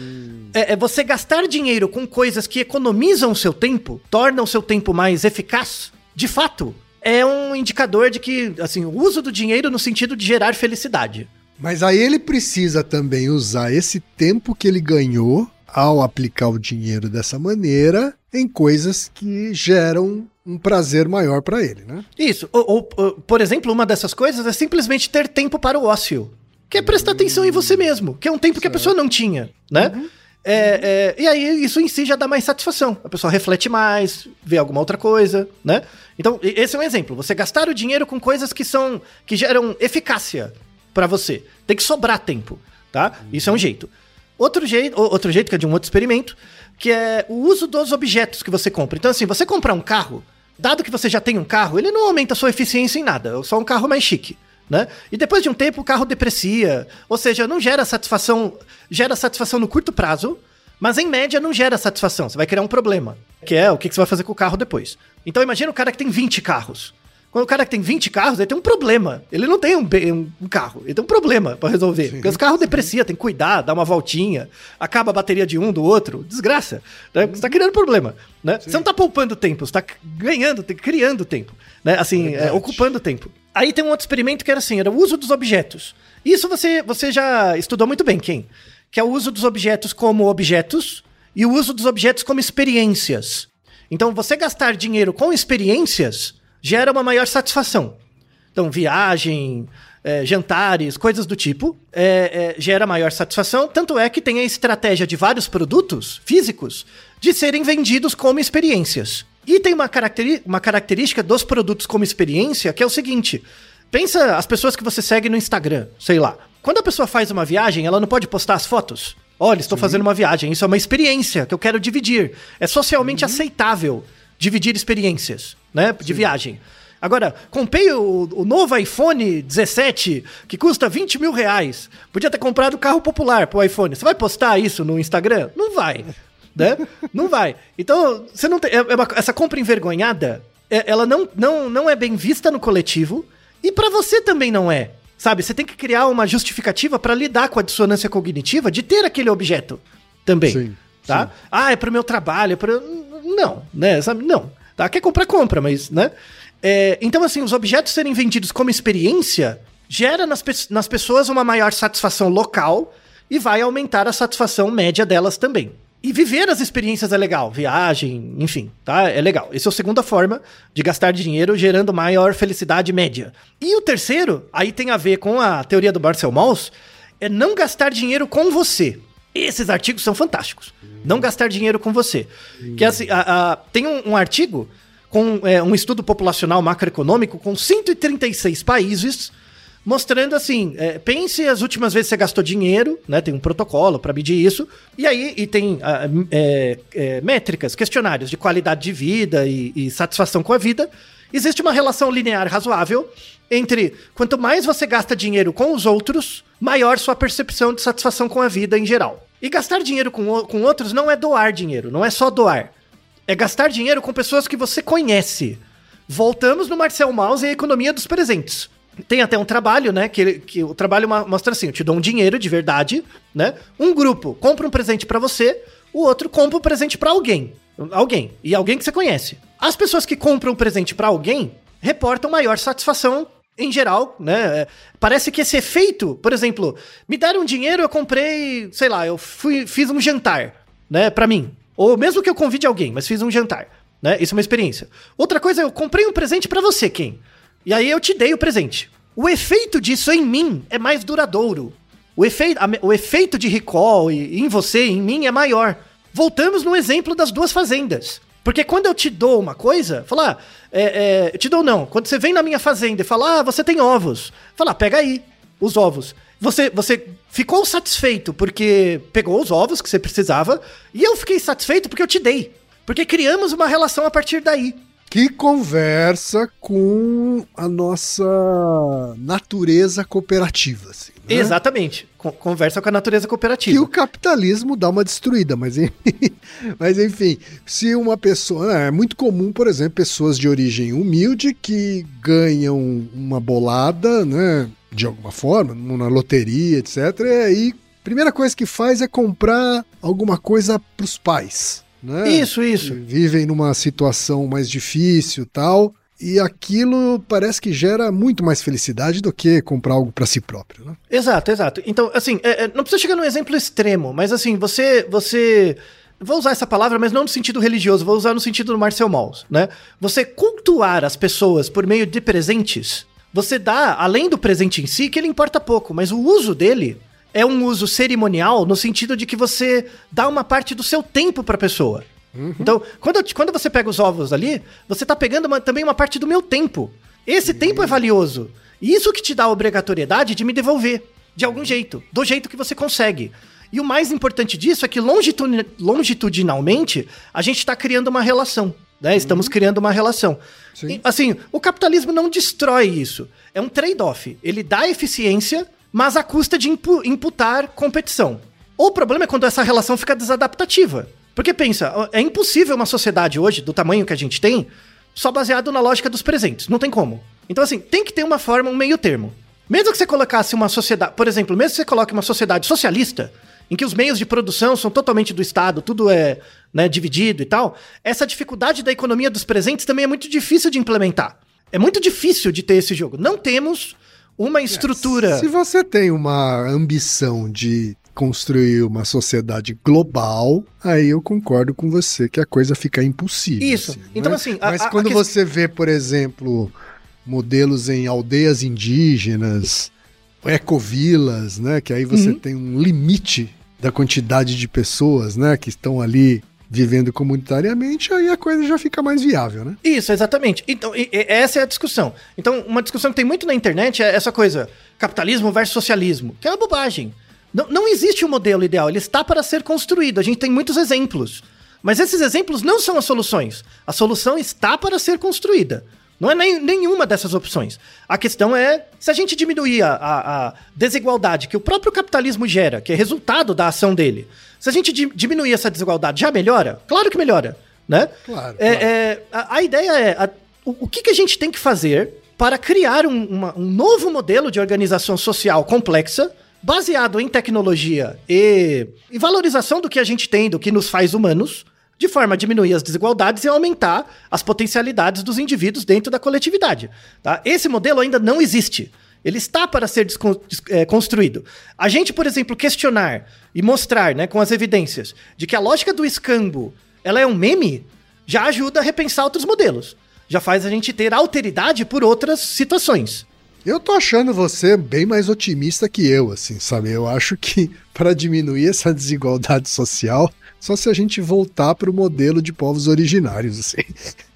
é, é você gastar dinheiro com coisas que economizam o seu tempo, tornam o seu tempo mais eficaz, de fato, é um indicador de que, assim, o uso do dinheiro no sentido de gerar felicidade. Mas aí ele precisa também usar esse tempo que ele ganhou ao aplicar o dinheiro dessa maneira em coisas que geram um prazer maior para ele, né? Isso. Ou, ou, por exemplo, uma dessas coisas é simplesmente ter tempo para o ócio. Que é prestar atenção em você mesmo, que é um tempo certo. que a pessoa não tinha, né? Uhum. É, é, e aí isso em si já dá mais satisfação. A pessoa reflete mais, vê alguma outra coisa, né? Então, esse é um exemplo. Você gastar o dinheiro com coisas que são. que geram eficácia para você. Tem que sobrar tempo, tá? Isso é um jeito. Outro jeito, outro jeito que é de um outro experimento, que é o uso dos objetos que você compra. Então, assim, você comprar um carro, dado que você já tem um carro, ele não aumenta a sua eficiência em nada, é só um carro mais chique. Né? E depois de um tempo o carro deprecia, ou seja, não gera satisfação, gera satisfação no curto prazo, mas em média não gera satisfação, você vai criar um problema, que é o que você vai fazer com o carro depois. Então imagina o cara que tem 20 carros. Quando o cara que tem 20 carros, ele tem um problema. Ele não tem um, um carro, ele tem um problema para resolver. Sim, porque os carros deprecia, tem que cuidar, dar uma voltinha, acaba a bateria de um, do outro, desgraça. Né? Você tá criando problema. Né? Você não tá poupando tempo, você tá ganhando, criando tempo. Né? Assim, é, ocupando tempo. Aí tem um outro experimento que era assim, era o uso dos objetos. Isso você, você já estudou muito bem, quem? Que é o uso dos objetos como objetos e o uso dos objetos como experiências. Então, você gastar dinheiro com experiências gera uma maior satisfação. Então, viagem, é, jantares, coisas do tipo, é, é, gera maior satisfação. Tanto é que tem a estratégia de vários produtos físicos de serem vendidos como experiências. E tem uma, uma característica dos produtos como experiência que é o seguinte: pensa as pessoas que você segue no Instagram, sei lá. Quando a pessoa faz uma viagem, ela não pode postar as fotos. Olha, estou Sim. fazendo uma viagem. Isso é uma experiência que eu quero dividir. É socialmente uhum. aceitável dividir experiências, né? De Sim. viagem. Agora, comprei o, o, novo iPhone 17, que custa 20 mil reais. Podia ter comprado carro popular pro iPhone. Você vai postar isso no Instagram? Não vai. Né? não vai. Então, você não tem. É, é uma, essa compra envergonhada, é, ela não, não, não é bem vista no coletivo. E para você também não é. Sabe? Você tem que criar uma justificativa para lidar com a dissonância cognitiva de ter aquele objeto também. Sim, tá? Sim. Ah, é pro meu trabalho, é pro não, né? Sabe? Não. Tá? Quer comprar, compra, mas, né? É, então, assim, os objetos serem vendidos como experiência gera nas, pe nas pessoas uma maior satisfação local e vai aumentar a satisfação média delas também. E viver as experiências é legal, viagem, enfim, tá? É legal. Essa é a segunda forma de gastar dinheiro gerando maior felicidade média. E o terceiro, aí tem a ver com a teoria do Marcel Mauss, é não gastar dinheiro com você. Esses artigos são fantásticos. Não gastar dinheiro com você. Que assim, a, a, tem um, um, artigo com é, um estudo populacional macroeconômico com 136 países mostrando assim, é, pense as últimas vezes que você gastou dinheiro, né? Tem um protocolo para medir isso. E aí e tem é, é, métricas, questionários de qualidade de vida e, e satisfação com a vida. Existe uma relação linear razoável entre quanto mais você gasta dinheiro com os outros, maior sua percepção de satisfação com a vida em geral. E gastar dinheiro com, com outros não é doar dinheiro, não é só doar. É gastar dinheiro com pessoas que você conhece. Voltamos no Marcel Mauss e a economia dos presentes. Tem até um trabalho, né? Que, que o trabalho mostra assim: eu te dou um dinheiro de verdade, né? Um grupo compra um presente para você, o outro compra um presente para alguém. Alguém. E alguém que você conhece. As pessoas que compram um presente para alguém reportam maior satisfação em geral, né? É, parece que esse efeito, por exemplo, me deram dinheiro, eu comprei, sei lá, eu fui, fiz um jantar, né, para mim. Ou mesmo que eu convide alguém, mas fiz um jantar, né? Isso é uma experiência. Outra coisa, eu comprei um presente para você, quem? E aí eu te dei o presente. O efeito disso em mim é mais duradouro. O efeito, a, o efeito de recall em você, em mim, é maior. Voltamos no exemplo das duas fazendas. Porque quando eu te dou uma coisa, falar, ah, é, é, eu te dou não. Quando você vem na minha fazenda e fala, ah, você tem ovos, fala, ah, pega aí os ovos. Você, você ficou satisfeito porque pegou os ovos que você precisava, e eu fiquei satisfeito porque eu te dei. Porque criamos uma relação a partir daí. Que conversa com a nossa natureza cooperativa. Assim, né? Exatamente. Con- Conversa com a natureza cooperativa. Que o capitalismo dá uma destruída, mas, mas enfim, se uma pessoa. É muito comum, por exemplo, pessoas de origem humilde que ganham uma bolada, né? De alguma forma, na loteria, etc. E aí, primeira coisa que faz é comprar alguma coisa pros pais. Né? Isso, isso. Vivem numa situação mais difícil tal. E aquilo parece que gera muito mais felicidade do que comprar algo para si próprio. Né? Exato, exato. Então, assim, é- é, não precisa chegar num exemplo extremo, mas assim, você. você Vou usar essa palavra, mas não no sentido religioso, vou usar no sentido do Marcel Mauss, né? Você cultuar as pessoas por meio de presentes, você dá, além do presente em si, que ele importa pouco, mas o uso dele é um uso cerimonial no sentido de que você dá uma parte do seu tempo pra pessoa. Então, quando, quando você pega os ovos ali, você tá pegando uma- também uma parte do meu tempo. Esse tempo é valioso. E isso que te dá a obrigatoriedade de me devolver. De algum jeito. Do jeito que você consegue. E o mais importante disso é que longitudin- longitudinalmente a gente está criando uma relação. Né? Estamos criando uma relação. E, assim, o capitalismo não destrói isso. É um trade-off. Ele dá eficiência, mas à custa de impu- imputar competição. O problema é quando essa relação fica desadaptativa. Porque pensa, é impossível uma sociedade hoje, do tamanho que a gente tem, só baseado na lógica dos presentes. Não tem como. Então, assim, tem que ter uma forma, um meio termo. Mesmo que você colocasse uma sociedade, por exemplo, mesmo que você coloque uma sociedade socialista, em que os meios de produção são totalmente do Estado, tudo é né, dividido e tal, essa dificuldade da economia dos presentes também é muito difícil de implementar. É muito difícil de ter esse jogo. Não temos uma estrutura. Se você tem uma ambição de construir uma sociedade global, aí eu concordo com você que a coisa fica impossível. Isso. Então, assim, a- Mas a- a quando ques- você vê, por exemplo, modelos em aldeias indígenas, ecovilas, né? Que aí você Uhum. tem um limite da quantidade de pessoas, né? Que estão ali vivendo comunitariamente, aí a coisa já fica mais viável, né? Isso, exatamente. Então, e- e- essa é a discussão. Então, uma discussão que tem muito na internet é essa coisa: capitalismo versus socialismo, que é uma bobagem. Não, não existe um modelo ideal, ele está para ser construído. A gente tem muitos exemplos. Mas esses exemplos não são as soluções. A solução está para ser construída. Não é nem, nenhuma dessas opções. A questão é se a gente diminuir a, a- a desigualdade que o próprio capitalismo gera, que é resultado da ação dele. Se a gente di- diminuir essa desigualdade, já melhora? Claro que melhora, né? Claro, É, claro. é, a, a ideia é a- o, o que, que a gente tem que fazer para criar um, uma- um novo modelo de organização social complexa, baseado em tecnologia e, e valorização do que a gente tem, do que nos faz humanos, de forma a diminuir as desigualdades e aumentar as potencialidades dos indivíduos dentro da coletividade. tá? Esse modelo ainda não existe. Ele está para ser é, construído. A gente, por exemplo, questionar e mostrar, né, com as evidências, de que a lógica do escambo ela é um meme, já ajuda a repensar outros modelos. Já faz a gente ter alteridade por outras situações. Eu tô achando você bem mais otimista que eu, assim, sabe? Eu acho que para diminuir essa desigualdade social, só se a gente voltar para o modelo de povos originários, assim.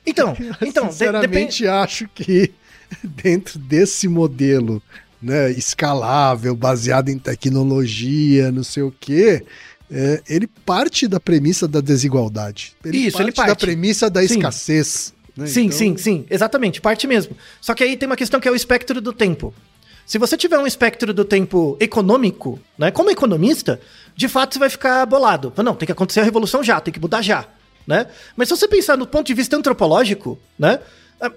Então, então de- Sinceramente, acho que dentro desse modelo, né, escalável, baseado em tecnologia, não sei o quê, é, ele parte da premissa da desigualdade. Isso, ele da parte. premissa da Sim. escassez. né? Sim, Então, sim, sim, exatamente, parte mesmo. Só que aí tem uma questão que é o espectro do tempo. Se você tiver um espectro do tempo econômico, né, como economista, de fato você vai ficar bolado. Não, tem que acontecer a revolução já, tem que mudar já, né? Mas se você pensar no ponto de vista antropológico, né,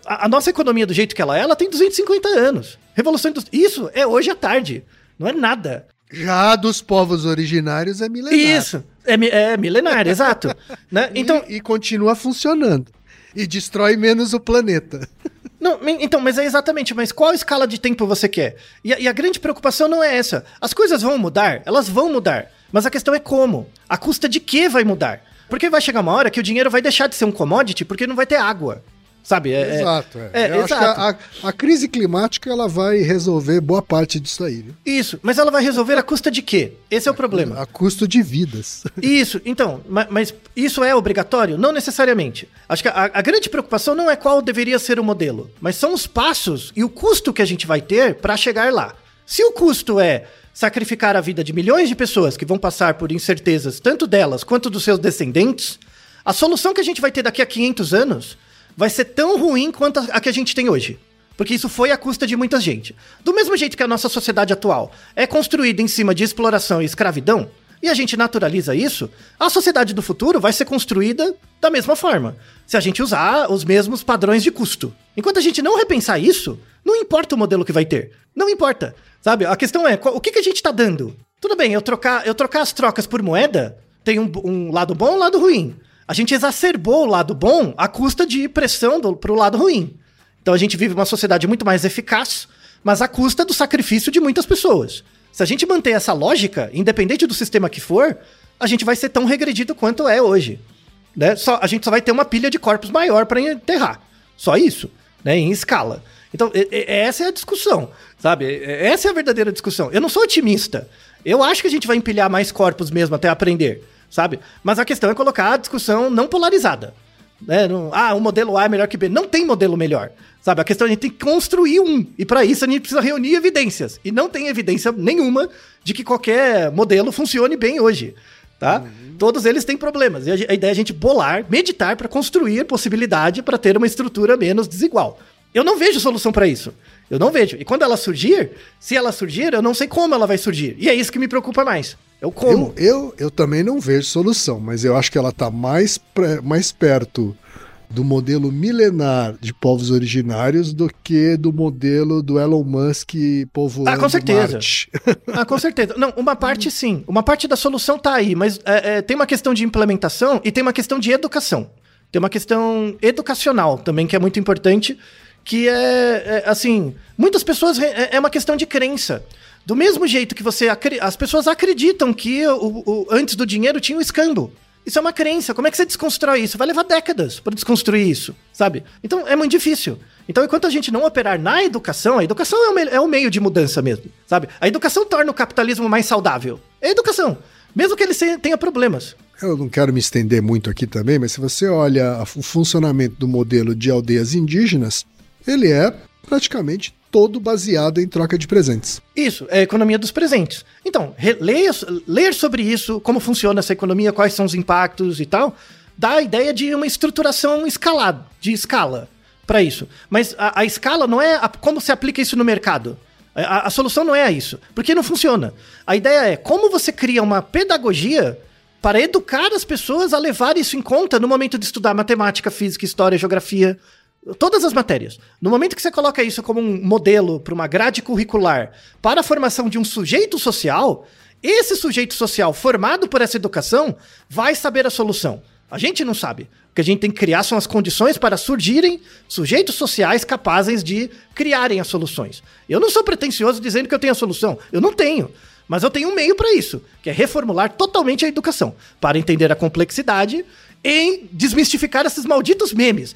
a, a nossa economia do jeito que ela é, ela tem 250 anos. Revolução Industrial, isso é hoje à tarde, não é nada. Já dos povos originários é milenar. Isso, é, é milenar, exato. Né? Então, e, e continua funcionando. E destrói menos o planeta. Não, então, mas é exatamente, mas qual escala de tempo você quer? E a, e a grande preocupação não é essa. As coisas vão mudar, elas vão mudar. Mas a questão é como. A custa de que vai mudar? Porque vai chegar uma hora que o dinheiro vai deixar de ser um commodity porque não vai ter água. Sabe? É, é- exato. É. é, Eu acho que exato. a, a- a crise climática ela vai resolver boa parte disso aí. Viu? Isso, mas ela vai resolver a custa de quê? Esse é o problema. A custo de vidas. Isso, então, ma- mas, isso é obrigatório? Não necessariamente. Acho que a, a grande preocupação não é qual deveria ser o modelo, mas são os passos e o custo que a gente vai ter para chegar lá. Se o custo é sacrificar a vida de milhões de pessoas que vão passar por incertezas, tanto delas quanto dos seus descendentes, a solução que a gente vai ter daqui a 500 anos vai ser tão ruim quanto a que a gente tem hoje. Porque isso foi à custa de muita gente. Do mesmo jeito que a nossa sociedade atual é construída em cima de exploração e escravidão, e a gente naturaliza isso, a sociedade do futuro vai ser construída da mesma forma, se a gente usar os mesmos padrões de custo. Enquanto a gente não repensar isso, não importa o modelo que vai ter. Não importa. Sabe? A questão é, o que, que a gente está dando? Tudo bem, eu trocar, eu trocar as trocas por moeda tem um, um lado bom e um lado ruim. A gente exacerbou o lado bom à custa de pressão para o lado ruim. Então a gente vive uma sociedade muito mais eficaz, mas à custa do sacrifício de muitas pessoas. Se a gente manter essa lógica, independente do sistema que for, a gente vai ser tão regredido quanto é hoje. Né? Só, a gente só vai ter uma pilha de corpos maior para enterrar. Só isso, né? em escala. Então, essa é a discussão, sabe? Essa é a verdadeira discussão. Eu não sou otimista. Eu acho que a gente vai empilhar mais corpos mesmo até aprender, sabe? Mas a questão é colocar a discussão não polarizada. Né? Não, ah, o modelo A é melhor que B. Não tem modelo melhor. Sabe? A questão é a gente tem que construir um. E para isso a gente precisa reunir evidências. E não tem evidência nenhuma de que qualquer modelo funcione bem hoje. Tá? Uhum. Todos eles têm problemas. E a, a ideia é a gente bolar, meditar para construir possibilidade para ter uma estrutura menos desigual. Eu não vejo solução para isso. Eu não vejo. E quando ela surgir, se ela surgir, eu não sei como ela vai surgir. E é isso que me preocupa mais. Eu como. Eu, eu, eu também não vejo solução, mas eu acho que ela está mais, mais perto do modelo milenar de povos originários do que do modelo do Elon Musk povoando Ah, com certeza. Marte. ah, com certeza. Não, uma parte sim. Uma parte da solução tá aí, mas é, é, tem uma questão de implementação e tem uma questão de educação. Tem uma questão educacional também que é muito importante que é, é assim, muitas pessoas é, é, uma questão de crença. Do mesmo jeito que você as pessoas acreditam que o, o, antes do dinheiro tinha o escambo. Isso é uma crença. Como é que você desconstrói isso? Vai levar décadas para desconstruir isso, sabe? Então é muito difícil. Então, enquanto a gente não operar na educação, a educação é o, é o meio de mudança mesmo, sabe? A educação torna o capitalismo mais saudável. É a educação. Mesmo que ele tenha problemas. Eu não quero me estender muito aqui também, mas se você olha o funcionamento do modelo de aldeias indígenas, ele é praticamente todo baseado em troca de presentes. Isso, é a economia dos presentes. Então, ler, ler sobre isso, como funciona essa economia, quais são os impactos e tal, dá a ideia de uma estruturação escalada, de escala para isso. Mas a, a, escala não é a, como se aplica isso no mercado. A, a solução não é isso, porque não funciona. A ideia é como você cria uma pedagogia para educar as pessoas a levar isso em conta no momento de estudar matemática, física, história, geografia, Todas as matérias. No momento que você coloca isso como um modelo para uma grade curricular para a formação de um sujeito social, esse sujeito social formado por essa educação vai saber a solução. A gente não sabe. O que a gente tem que criar são as condições para surgirem sujeitos sociais capazes de criarem as soluções. Eu não sou pretensioso dizendo que eu tenho a solução. Eu não tenho. Mas eu tenho um meio para isso, que é reformular totalmente a educação, para entender a complexidade em desmistificar esses malditos memes.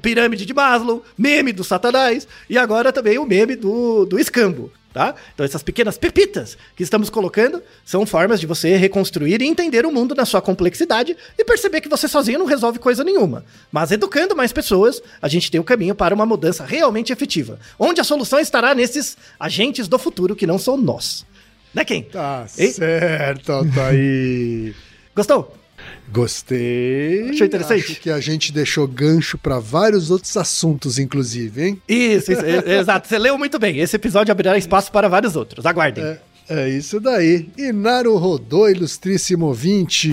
Pirâmide de Maslow, meme do Satanás e agora também o meme do, do escambo. Tá? Então essas pequenas pepitas que estamos colocando são formas de você reconstruir e entender o mundo na sua complexidade e perceber que você sozinho não resolve coisa nenhuma. Mas educando mais pessoas, a gente tem o caminho para uma mudança realmente efetiva, onde a solução estará nesses agentes do futuro que não são nós. Né, quem? Tá certo, tá aí. Gostou? Gostei. Achou interessante? Acho que a gente deixou gancho para vários outros assuntos, inclusive, hein? Isso, isso é, exato. Você leu muito bem. Esse episódio abrirá espaço para vários outros. Aguardem. É, é isso daí. E Naru Rodô, ilustríssimo ouvinte.